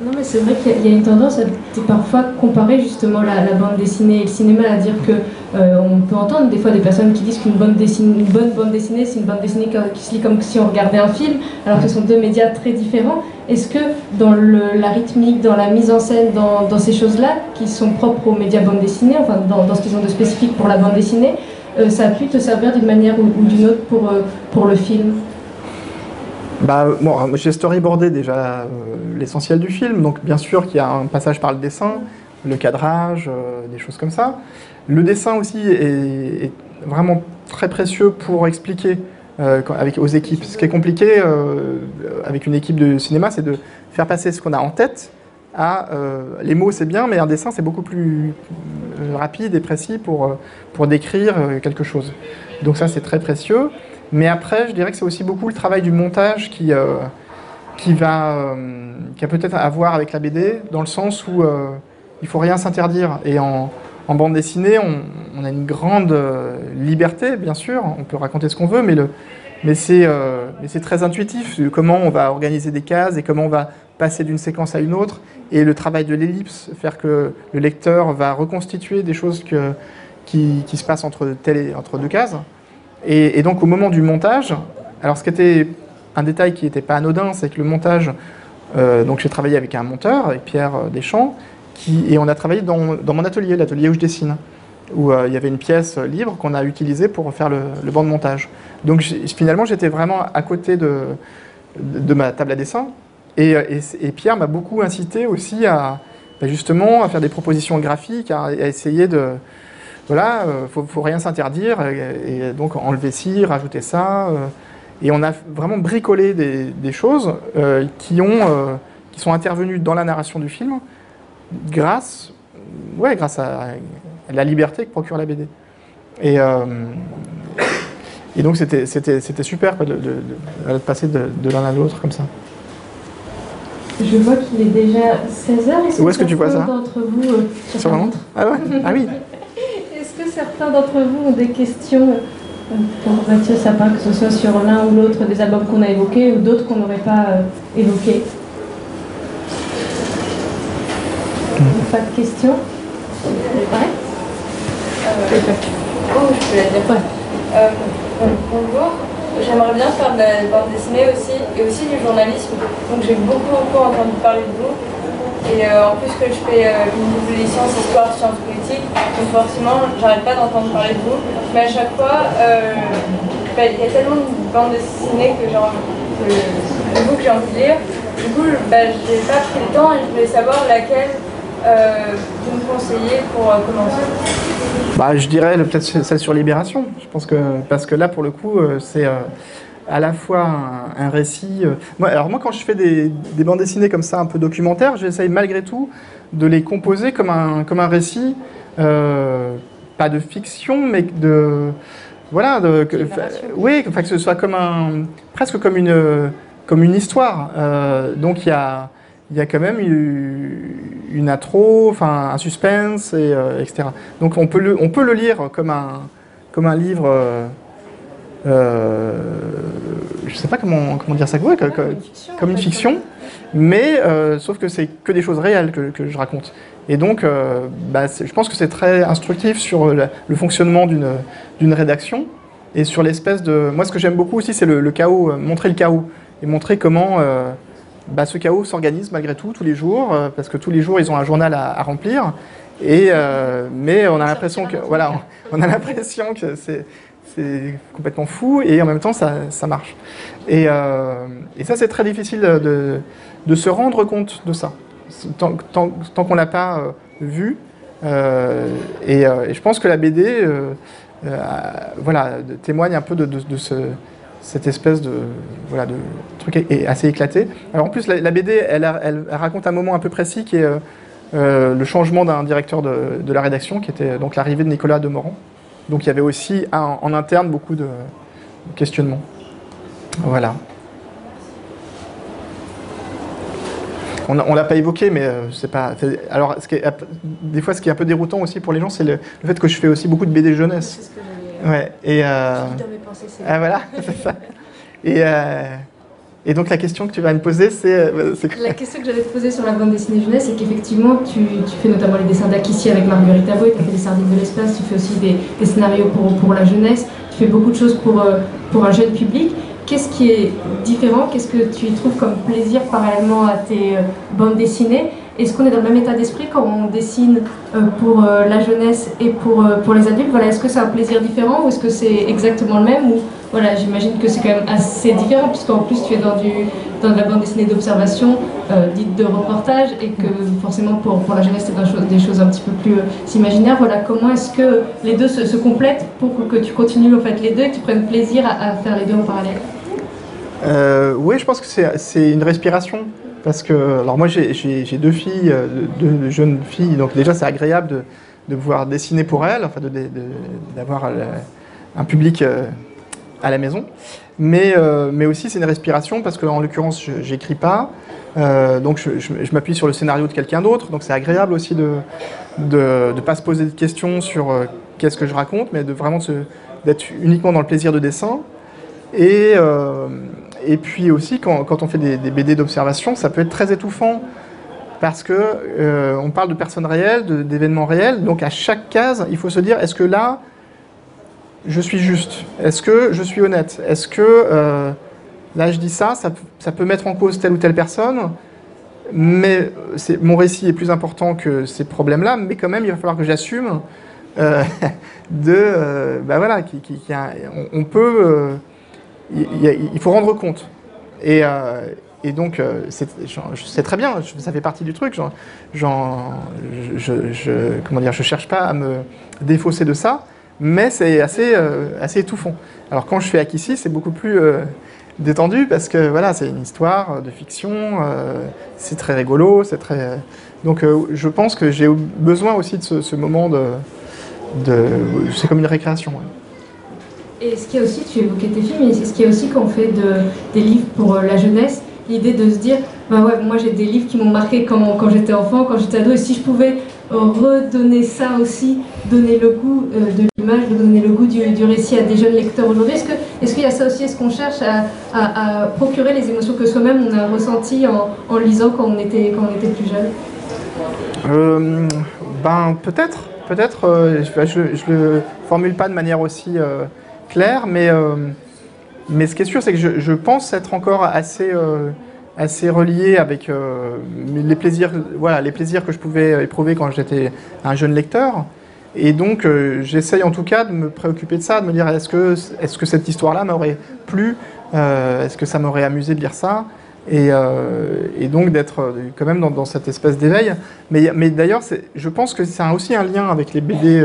Non, mais c'est vrai qu'il y a une tendance à parfois comparer justement la, bande dessinée et le cinéma, à dire que euh, on peut entendre des fois des personnes qui disent qu'une bonne, une bonne bande dessinée, c'est une bande dessinée qui se lit comme si on regardait un film, alors que ce sont deux médias très différents. Est-ce que dans la rythmique, dans la mise en scène, dans, ces choses-là, qui sont propres aux médias bande dessinée, enfin dans, ce qu'ils ont de spécifique pour la bande dessinée, euh, ça a pu te servir d'une manière ou, d'une autre pour, euh, pour le film? Bah, bon, J'ai storyboardé déjà euh, l'essentiel du film, donc bien sûr qu'il y a un passage par le dessin, le cadrage, euh, des choses comme ça. Le dessin aussi est, vraiment très précieux pour expliquer euh, avec, aux équipes. Ce qui est compliqué avec une équipe de cinéma, c'est de faire passer ce qu'on a en tête à... les mots, c'est bien, mais un dessin, c'est beaucoup plus rapide et précis pour, pour décrire quelque chose. Donc ça, c'est très précieux. Mais après, je dirais que c'est aussi beaucoup le travail du montage qui, euh, qui va, euh, qui a peut-être à voir avec la BD, dans le sens où euh, il faut rien s'interdire. Et en, bande dessinée, on, a une grande liberté, bien sûr, on peut raconter ce qu'on veut, mais, le, mais c'est très intuitif, comment on va organiser des cases et comment on va passer d'une séquence à une autre, et le travail de l'ellipse, faire que le lecteur va reconstituer des choses que, qui, qui se passent entre, entre deux cases. Et, donc au moment du montage, alors ce qui était un détail qui n'était pas anodin, c'est que le montage, euh, donc j'ai travaillé avec un monteur, avec Pierre euh, Deschamps, et on a travaillé dans, mon atelier, l'atelier où je dessine, où euh, il y avait une pièce libre qu'on a utilisée pour faire le, banc de montage. Donc finalement j'étais vraiment à côté de, ma table à dessin, et, et, Pierre m'a beaucoup incité aussi à bah, justement à faire des propositions graphiques, à essayer de voilà, il euh, faut, rien s'interdire, et, donc enlever ci, rajouter ça. Euh, et on a vraiment bricolé des, choses euh, qui, ont, qui sont intervenues dans la narration du film grâce, ouais, grâce à, la liberté que procure la BD. Et, et donc c'était super de, de, passer de, l'un à l'autre comme ça. Je vois qu'il est déjà 16h. Où est-ce que tu vois ça d'entre vous sur, la montre ah, ouais? Ah oui <laughs> certains d'entre vous ont des questions euh, pour Mathieu Sapin, que ce soit sur l'un ou l'autre des albums qu'on a évoqués ou d'autres qu'on n'aurait pas euh, évoqués Pas de questions? Pareil euh, Oh, je peux la dire. Ouais. bonjour, j'aimerais bien faire de la bande dessinée aussi et aussi du journalisme. Donc j'ai beaucoup, beaucoup entendu parler de vous. Et euh, en plus que je fais euh, une double licence histoire, sciences politiques, donc forcément, j'arrête pas d'entendre parler de vous. Mais à chaque fois, euh, bah, il y a tellement de bandes dessinées que j'ai envie, de que j'ai envie de lire. Du coup, bah, j'ai pas pris le temps et je voulais savoir laquelle vous me conseillez pour commencer. Bah, je dirais peut-être celle sur Libération. Je pense que parce que là, pour le coup, c'est à la fois un, récit. Euh, moi, alors moi, quand je fais des, bandes dessinées comme ça, un peu documentaires, j'essaye malgré tout de les composer comme un, comme un récit, euh, pas de fiction, mais de voilà, de, que, oui, que, que ce soit comme un, presque comme une, comme une histoire. Euh, donc il y a, il y a quand même une intro, enfin un suspense, et, etc. Donc on peut le, on peut le lire comme un, comme un livre euh, je ne sais pas comment, comment dire ça, comme, une fiction, Mais sauf que c'est que des choses réelles que, je raconte. Et donc, bah, je pense que c'est très instructif sur le fonctionnement d'une rédaction et sur l'espèce de... Moi, ce que j'aime beaucoup aussi, c'est le, chaos, montrer le chaos et montrer comment bah, ce chaos s'organise malgré tout tous les jours, parce que tous les jours, ils ont un journal à remplir. Et, euh, mais on a l'impression que voilà, on a l'impression que c'est complètement fou et en même temps ça, ça marche. Et, euh, et ça c'est très difficile de, de, se rendre compte de ça tant, tant, tant qu'on l'a pas euh, vu. Et, et, je pense que la BD voilà, témoigne un peu de, de, ce, cette espèce de, voilà, de truc assez éclaté. Alors en plus la, BD elle, elle, raconte un moment un peu précis qui est euh, le changement d'un directeur de, la rédaction, qui était donc l'arrivée de Nicolas Demorand. Donc il y avait aussi en interne beaucoup de questionnements. Voilà. On ne l'a pas évoqué, mais euh, c'est pas. Alors, ce qui des fois, ce qui est un peu déroutant aussi pour les gens, c'est le, fait que je fais aussi beaucoup de BD jeunesse. C'est ce que j'avais. Ouais. Et. Euh, ah voilà, <laughs> c'est ça. Et. Et donc la question que tu vas me poser, c'est... Euh, la question que j'allais te poser sur la bande dessinée jeunesse, c'est qu'effectivement, tu, fais notamment les dessins d'Akissi avec Marguerite Avoy, tu as fait des sardines de l'espace, tu fais aussi des, scénarios pour, pour la jeunesse, tu fais beaucoup de choses pour, euh, pour un jeune public. Qu'est-ce qui est différent? Qu'est-ce que tu trouves comme plaisir parallèlement à tes euh, bandes dessinées? Est-ce qu'on est dans le même état d'esprit quand on dessine pour la jeunesse et pour, pour les adultes? Voilà, Est-ce que c'est un plaisir différent ou est-ce que c'est exactement le même voilà, J'imagine que c'est quand même assez différent puisqu'en plus tu es dans, du, dans de la bande dessinée d'observation, dite de reportage et que forcément pour, pour la jeunesse c'est des choses un petit peu plus imaginaires. Voilà, comment est-ce que les deux se, complètent pour que tu continues en fait les deux et que tu prennes plaisir à, faire les deux en parallèle? Oui, je pense que c'est une respiration. Parce que, alors moi j'ai deux filles, euh, deux jeunes filles, donc déjà c'est agréable de, pouvoir dessiner pour elles, enfin d'avoir un public euh, à la maison. Mais, euh, mais aussi c'est une respiration parce qu'en l'occurrence j'écris pas, donc je, m'appuie sur le scénario de quelqu'un d'autre, donc c'est agréable aussi de ne pas se poser de questions sur qu'est-ce que je raconte, mais de vraiment d'être uniquement dans le plaisir de dessin. Et, et puis aussi, quand, on fait des, BD d'observation, ça peut être très étouffant parce que euh, on parle de personnes réelles, d'événements réels. Donc à chaque case, il faut se dire est-ce que là, je suis juste Est-ce que je suis honnête? Est-ce que euh, là, je dis ça, ça, peut mettre en cause telle ou telle personne mais mon récit est plus important que ces problèmes-là, mais quand même, il va falloir que j'assume euh, <laughs> de, bah voilà, on, peut il, faut rendre compte. Et, euh, donc, euh, c'est très bien, ça fait partie du truc. Je, je, comment dire, je cherche pas à me défausser de ça, mais c'est assez, euh, assez étouffant. Alors quand je fais Akissi, c'est beaucoup plus détendu parce que voilà, c'est une histoire de fiction, c'est très rigolo, c'est très. Donc, je pense que j'ai besoin aussi de ce, moment de, c'est comme une récréation. Et ce qui est aussi, tu évoquais tes films, mais ce qui est aussi quand on fait de, des livres pour euh, la jeunesse, l'idée de se dire, bah ouais, moi j'ai des livres qui m'ont marqué quand j'étais enfant, quand j'étais ado, et si je pouvais redonner ça aussi, donner le goût euh, de l'image, donner le goût du, récit à des jeunes lecteurs aujourd'hui, est-ce qu'il est qu'il y a ça aussi, est-ce qu'on cherche à, procurer les émotions que soi-même on a ressenties en, lisant quand on était, quand on était plus jeune? Euh, Ben peut-être, peut-être, je ne le formule pas de manière aussi clair, mais, euh, mais ce qui est sûr, c'est que je, pense être encore assez, euh, assez relié avec euh, les, plaisirs, voilà, les plaisirs que je pouvais éprouver quand j'étais un jeune lecteur. Et donc, j'essaye en tout cas de me préoccuper de ça, de me dire est-ce que, est -ce que cette histoire-là m'aurait plu Est-ce que ça m'aurait amusé de lire ça? Et, donc d'être quand même dans, cette espèce d'éveil. Mais, mais d'ailleurs, je pense que c'est aussi un lien avec les BD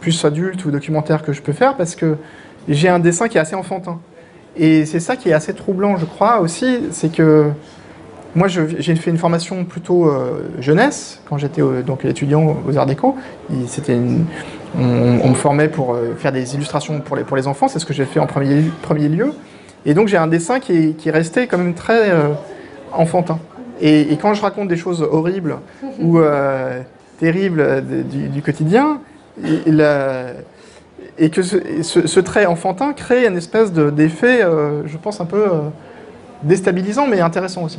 plus adultes ou documentaires que je peux faire, parce que j'ai un dessin qui est assez enfantin. Et c'est ça qui est assez troublant, je crois, aussi, c'est que moi, j'ai fait une formation plutôt euh, jeunesse, quand j'étais donc étudiant aux Arts Déco. C'était on, me formait pour euh, faire des illustrations pour les, pour les enfants, c'est ce que j'ai fait en premier, premier lieu. Et donc j'ai un dessin qui qui resté quand même très euh, enfantin. Et, quand je raconte des choses horribles ou terribles du, du, quotidien, il, et que ce, trait enfantin crée une espèce d'effet, euh, je pense, un peu euh, déstabilisant, mais intéressant aussi.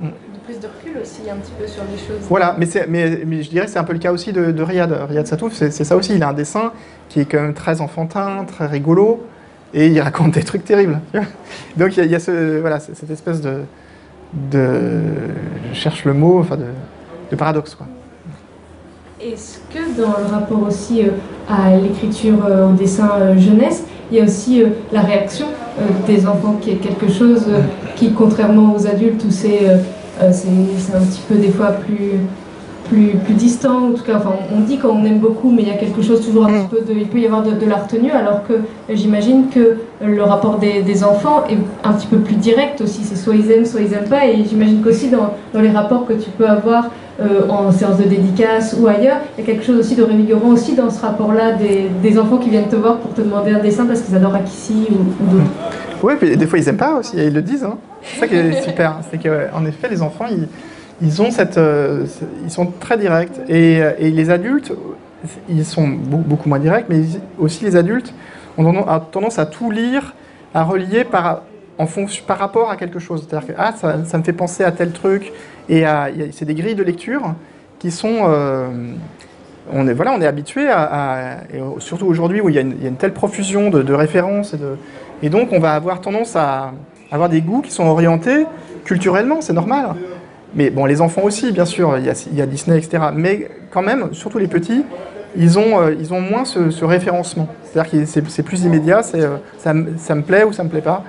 Mm. plus de recul aussi un petit peu sur les choses. Voilà, mais, mais, mais je dirais que c'est un peu le cas aussi de, de Riyad. Riyad Satouf, c'est ça aussi. Il a un dessin qui est quand même très enfantin, très rigolo, et il raconte des trucs terribles. <laughs> Donc il y a, il y a ce, voilà, cette espèce de, de, je cherche le mot, enfin de, de paradoxe. Quoi. Est-ce que dans le rapport aussi euh, à l'écriture euh, au dessin euh, jeunesse, il y a aussi la réaction des enfants qui est quelque chose qui, contrairement aux adultes, où c'est un petit peu des fois plus plus, plus distant, en tout cas, enfin, on dit qu'on aime beaucoup, mais il y a quelque chose toujours un petit peu de, il peut y avoir de, la retenue, alors que j'imagine que le rapport des, des, enfants est un petit peu plus direct aussi, c'est soit ils aiment, soit ils aiment pas, et j'imagine qu'aussi dans, dans, les rapports que tu peux avoir euh, en séance de dédicace ou ailleurs, il y a quelque chose aussi de révigorant aussi dans ce rapport-là des, des, enfants qui viennent te voir pour te demander un dessin parce qu'ils adorent Akissi ou, ou d'autres. Oui, puis des fois ils aiment pas aussi, et ils le disent, hein. c'est ça qui est <laughs> super, c'est qu'en effet les enfants, ils ils, ont cette, euh, ils sont très directs. Et, et, les adultes, ils sont beaucoup moins directs, mais aussi les adultes ont tendance à tout lire, à relier par, en fonction, par rapport à quelque chose. C'est-à-dire que ah, ça, ça, me fait penser à tel truc. Et c'est des grilles de lecture qui sont... Euh, on est, voilà, on est habitué à, surtout aujourd'hui où il y, a une, telle profusion de, références et, donc on va avoir tendance à avoir des goûts qui sont orientés culturellement, c'est normal. Mais bon, les enfants aussi, bien sûr, il y a, Disney, etc. Mais quand même, surtout les petits, ils ont, euh, moins ce, ce référencement. C'est-à-dire que c'est plus immédiat, euh, ça, me plaît ou ça me plaît pas.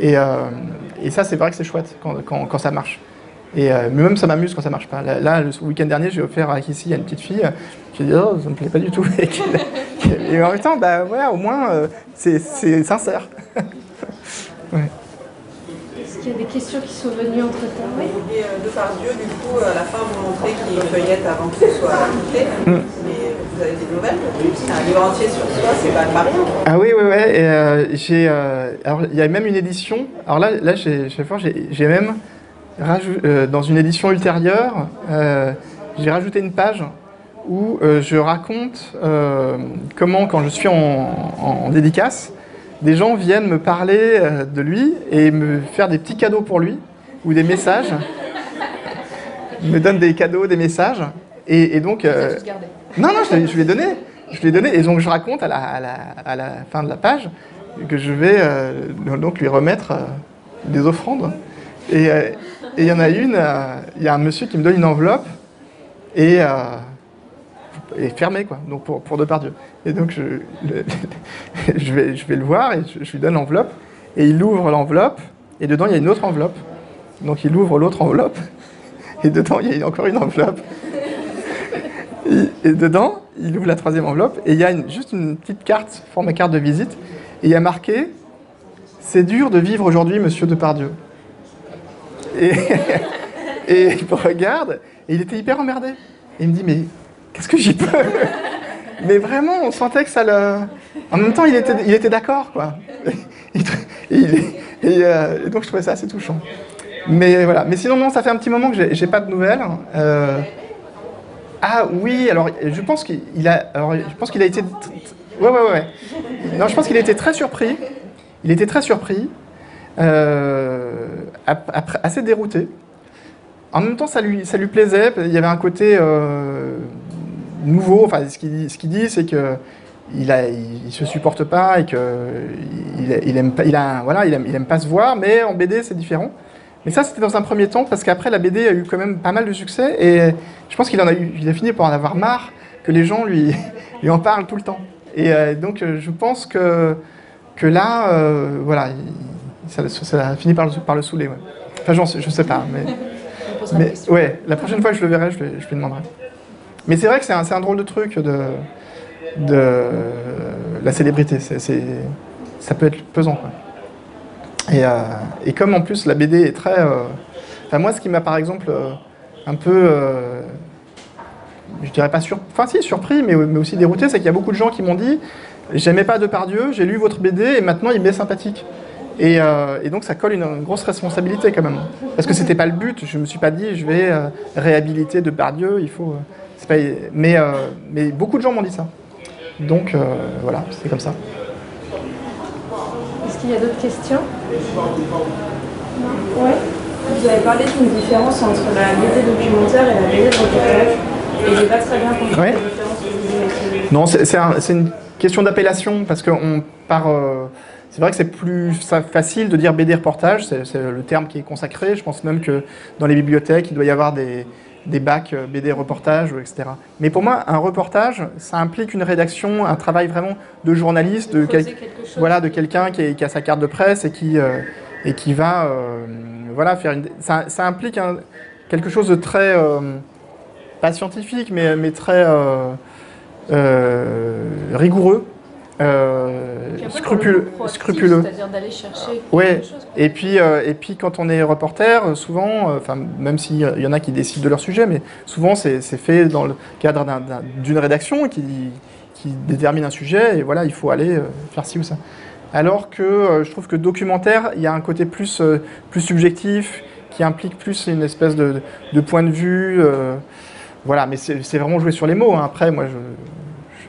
Et, euh, ça, c'est vrai que c'est chouette quand, ça marche. Et euh, même ça m'amuse quand ça marche pas. Là, là le week-end dernier, j'ai offert avec ici à une petite fille. J'ai dit, oh, ça me plaît pas du tout. <laughs> et en même temps, bah, voilà, au moins, euh, c'est sincère. <laughs> ouais. Il y a des questions qui sont venues entre temps? Oui. Et euh, de par Dieu, du coup, à la fin, vous montrez qu'il feuillette avant que ce soit ajouté. Mm. Mais vous avez des nouvelles? Un livre entier sur soi, c'est pas, pas rien. Ah oui, oui, oui. Euh, j'ai, euh, alors, il y a même une édition. Alors là, là j'ai, j'ai même euh, dans une édition ultérieure, euh, j'ai rajouté une page où je raconte comment, quand je suis en, en, en dédicace, des gens viennent me parler de lui et me faire des petits cadeaux pour lui ou des messages. Ils <laughs> me donnent des cadeaux, des messages. Et, et donc. Euh... Non, non, je, je lui ai donné. Je lui ai donné. Et donc, je raconte à la, à la, à la fin de la page que je vais euh, donc lui remettre euh, des offrandes. Et il y en a une, il y a un monsieur qui me donne une enveloppe et, et fermée, quoi, donc pour, pour Depardieu. Et donc, je, <laughs> je, vais, je vais le voir et je, lui donne l'enveloppe. Et il ouvre l'enveloppe, et dedans, il y a une autre enveloppe. Donc, il ouvre l'autre enveloppe, <laughs> et dedans, il y a encore une enveloppe. <laughs> Et, et dedans, il ouvre la troisième enveloppe, et il y a juste une petite carte, format carte de visite, et il y a marqué « C'est dur de vivre aujourd'hui, monsieur Depardieu ». <laughs> Et, il me regarde, et il était hyper emmerdé. Et il me dit « Mais qu'est-ce que j'y peux <laughs> ?» mais vraiment, on sentait que ça le. En même temps, il était, il était d'accord, quoi. <laughs> Euh, et, donc, je trouvais ça assez touchant. Mais voilà. Mais sinon, non, ça fait un petit moment que j'ai pas de nouvelles. Euh... Ah oui, alors je pense qu'il a, alors je pense qu'il a été, ouais, ouais, ouais. Non, je pense qu'il a été très surpris. Il était très surpris, euh, assez dérouté. En même temps, ça lui, ça lui plaisait. Il y avait un côté euh, nouveau. Enfin, ce qu'il ce qu dit, c'est que il, se supporte pas et que il, il aime pas, il a, voilà, il aime, il aime pas se voir. Mais en BD, c'est différent. Mais ça, c'était dans un premier temps parce qu'après, la BD a eu quand même pas mal de succès et je pense qu'il en a eu, il a fini par en avoir marre que les gens lui, <laughs> lui en parlent tout le temps. Et euh, donc, je pense que que là, euh, voilà, ça, ça, a fini par le, par le saouler. Ouais. Enfin, je sais pas, mais. <laughs> <laughs> mais ouais, la prochaine fois que je le verrai, je, lui, je lui demanderai. Mais c'est vrai que c'est un, un, drôle de truc de, de la célébrité. C est, c est, ça peut être pesant. Quoi. Et, euh, et, comme en plus la BD est très. Euh, enfin, moi, ce qui m'a par exemple euh, un peu. je dirais pas sur, enfin, si, surpris, mais, mais aussi dérouté, c'est qu'il y a beaucoup de gens qui m'ont dit J'aimais pas Depardieu, j'ai lu votre BD et maintenant il m'est sympathique. Et, euh, et, donc ça colle une, une, grosse responsabilité quand même. Parce que c'était pas le but, je me suis pas dit je vais euh, réhabiliter Depardieu, il faut. Euh, pas, mais, mais beaucoup de gens m'ont dit ça. Donc voilà, c'est comme ça. Est-ce qu'il y a d'autres questions? Non Ouais Vous avez parlé d'une différence entre la BD documentaire et la BD reportage. Et j'ai pas très bien compris Ouais. la différence que vous mettez. Non, c'est c'est un- c'est une question d'appellation parce que on part. C'est vrai que c'est plus facile de dire BD reportage, c'est le terme qui est consacré. Je pense même que dans les bibliothèques, il doit y avoir des, des bacs euh, BD reportage, etc. Mais pour moi, un reportage, ça implique une rédaction, un travail vraiment de journaliste, de, quel- voilà, de quelqu'un qui, a sa carte de presse et qui, euh, et qui va euh, voilà, faire une. Ça, ça implique un- quelque chose de très. euh, pas scientifique, mais, mais très rigoureux, euh, après, scrupuleux. scrupuleux. C'est-à-dire d'aller chercher Ouais. chose. Et puis, euh, et puis quand on est reporter, euh, souvent, euh, même s'il y en a qui décident de leur sujet, mais souvent c'est fait dans le cadre d'un- d'un- d'une rédaction qui, qui détermine un sujet, et voilà, il faut aller faire ci ou ça. Alors que je trouve que documentaire, il y a un côté plus, plus subjectif, qui implique plus une espèce de, de point de vue. voilà, mais c'est c'est vraiment jouer sur les mots. hein. Après, moi, je,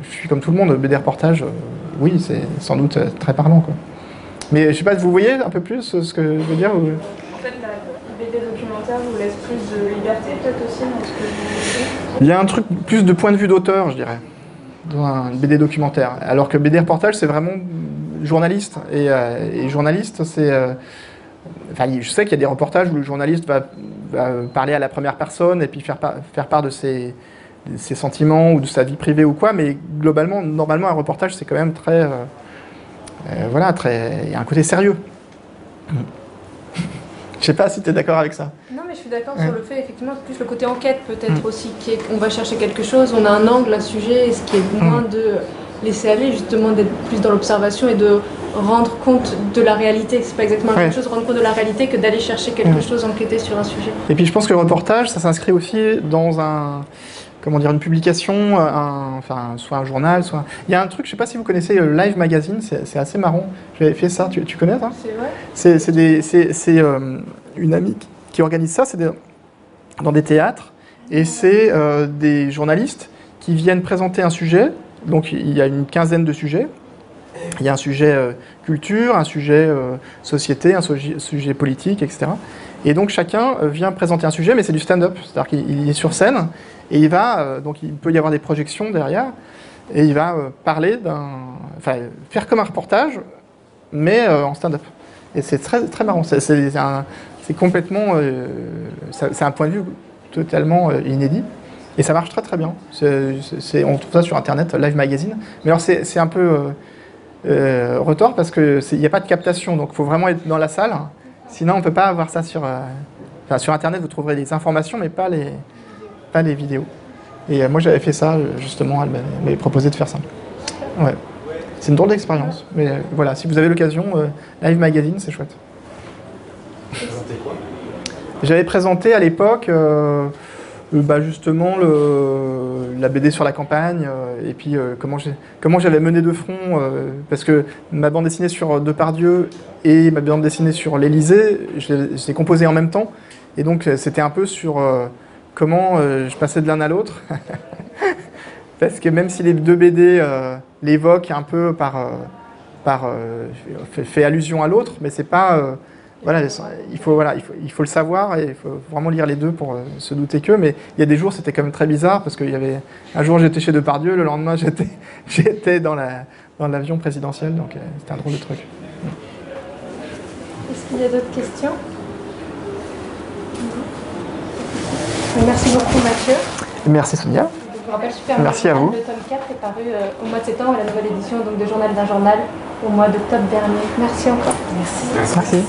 je suis comme tout le monde, BD reportage, euh, oui, c'est sans doute euh, très parlant. Quoi. Mais je sais pas, vous voyez un peu plus euh, ce que je veux dire ou- En fait, la BD documentaire vous laisse plus de liberté, peut-être aussi, dans ce que vous. Il y a un truc plus de point de vue d'auteur, je dirais, dans un BD documentaire. Alors que BD reportage, c'est vraiment journaliste. Et, euh, et journaliste, c'est. euh, Enfin, je sais qu'il y a des reportages où le journaliste va, va parler à la première personne et puis faire, par- faire part de ses, de ses sentiments ou de sa vie privée ou quoi, mais globalement, normalement, un reportage, c'est quand même très. euh, euh, voilà, très. Il y a un côté sérieux. Je sais pas si tu es d'accord avec ça. Non, mais je suis d'accord Ouais. sur le fait, effectivement, plus le côté enquête peut-être aussi, qui est, on va chercher quelque chose, on a un angle, un sujet, et ce qui est moins de laisser aller, justement, d'être plus dans l'observation et de rendre compte de la réalité. C'est pas exactement la même chose, rendre compte de la réalité, que d'aller chercher quelque Ouais. chose, enquêter sur un sujet. Et puis je pense que le reportage, ça s'inscrit aussi dans un, comment dire, une publication, un, enfin, soit un journal, soit. Il y a un truc, je sais pas si vous connaissez euh, Live Magazine, c'est assez marrant. J'avais fait ça, tu, tu connais ça C'est vrai C'est euh, une amie qui- organise ça, c'est dans des théâtres, et c'est euh, des journalistes qui viennent présenter un sujet. Donc il y a une quinzaine de sujets. Il y a un sujet euh, culture, un sujet euh, société, un sujet, sujet politique, etc. Et donc chacun euh, vient présenter un sujet, mais c'est du stand-up, c'est-à-dire qu'il il est sur scène et il va, euh, donc il peut y avoir des projections derrière, et il va euh, parler d'un, enfin faire comme un reportage, mais euh, en stand-up. Et c'est très très marrant. C'est- complètement, c'est un point de vue totalement inédit. Et ça marche très très bien. C'est- on trouve ça sur internet, Live Magazine. Mais alors c'est un peu euh, retort parce qu'il n'y a pas de captation, donc il faut vraiment être dans la salle. Sinon, on ne peut pas avoir ça sur. enfin, sur internet, vous trouverez des informations, mais pas les, pas les vidéos. Et euh, moi, j'avais fait ça, euh, justement, elle m'avait- proposé de faire ça. Ouais. C'est une drôle d'expérience. Mais euh, voilà, si vous avez l'occasion, euh, Live Magazine, c'est chouette. J'avais présenté à l'époque euh, bah, justement le, la BD sur la campagne et puis comment j'avais mené de front parce que ma bande dessinée sur Depardieu et ma bande dessinée sur l'Elysée, je les je les ai composées en même temps et donc c'était un peu sur comment euh, je passais de l'un à l'autre <laughs> parce que même si les deux BD euh, l'évoquent un peu par euh, fait, allusion à l'autre, mais c'est pas voilà, il faut, le savoir et il faut vraiment lire les deux pour se douter que. Mais il y a des jours, c'était quand même très bizarre parce qu'il y avait un jour j'étais chez Depardieu, le lendemain <laughs> j'étais, dans, la, dans l'avion présidentiel, donc c'était un drôle de truc. Est-ce qu'il y a d'autres questions? Merci beaucoup Mathieu. Merci Sonia. Je vous rappelle super Merci à vous. Le tome 4 est paru euh, au mois de septembre et la nouvelle édition donc, de Journal d'un journal au mois d'octobre dernier. Merci encore. Merci.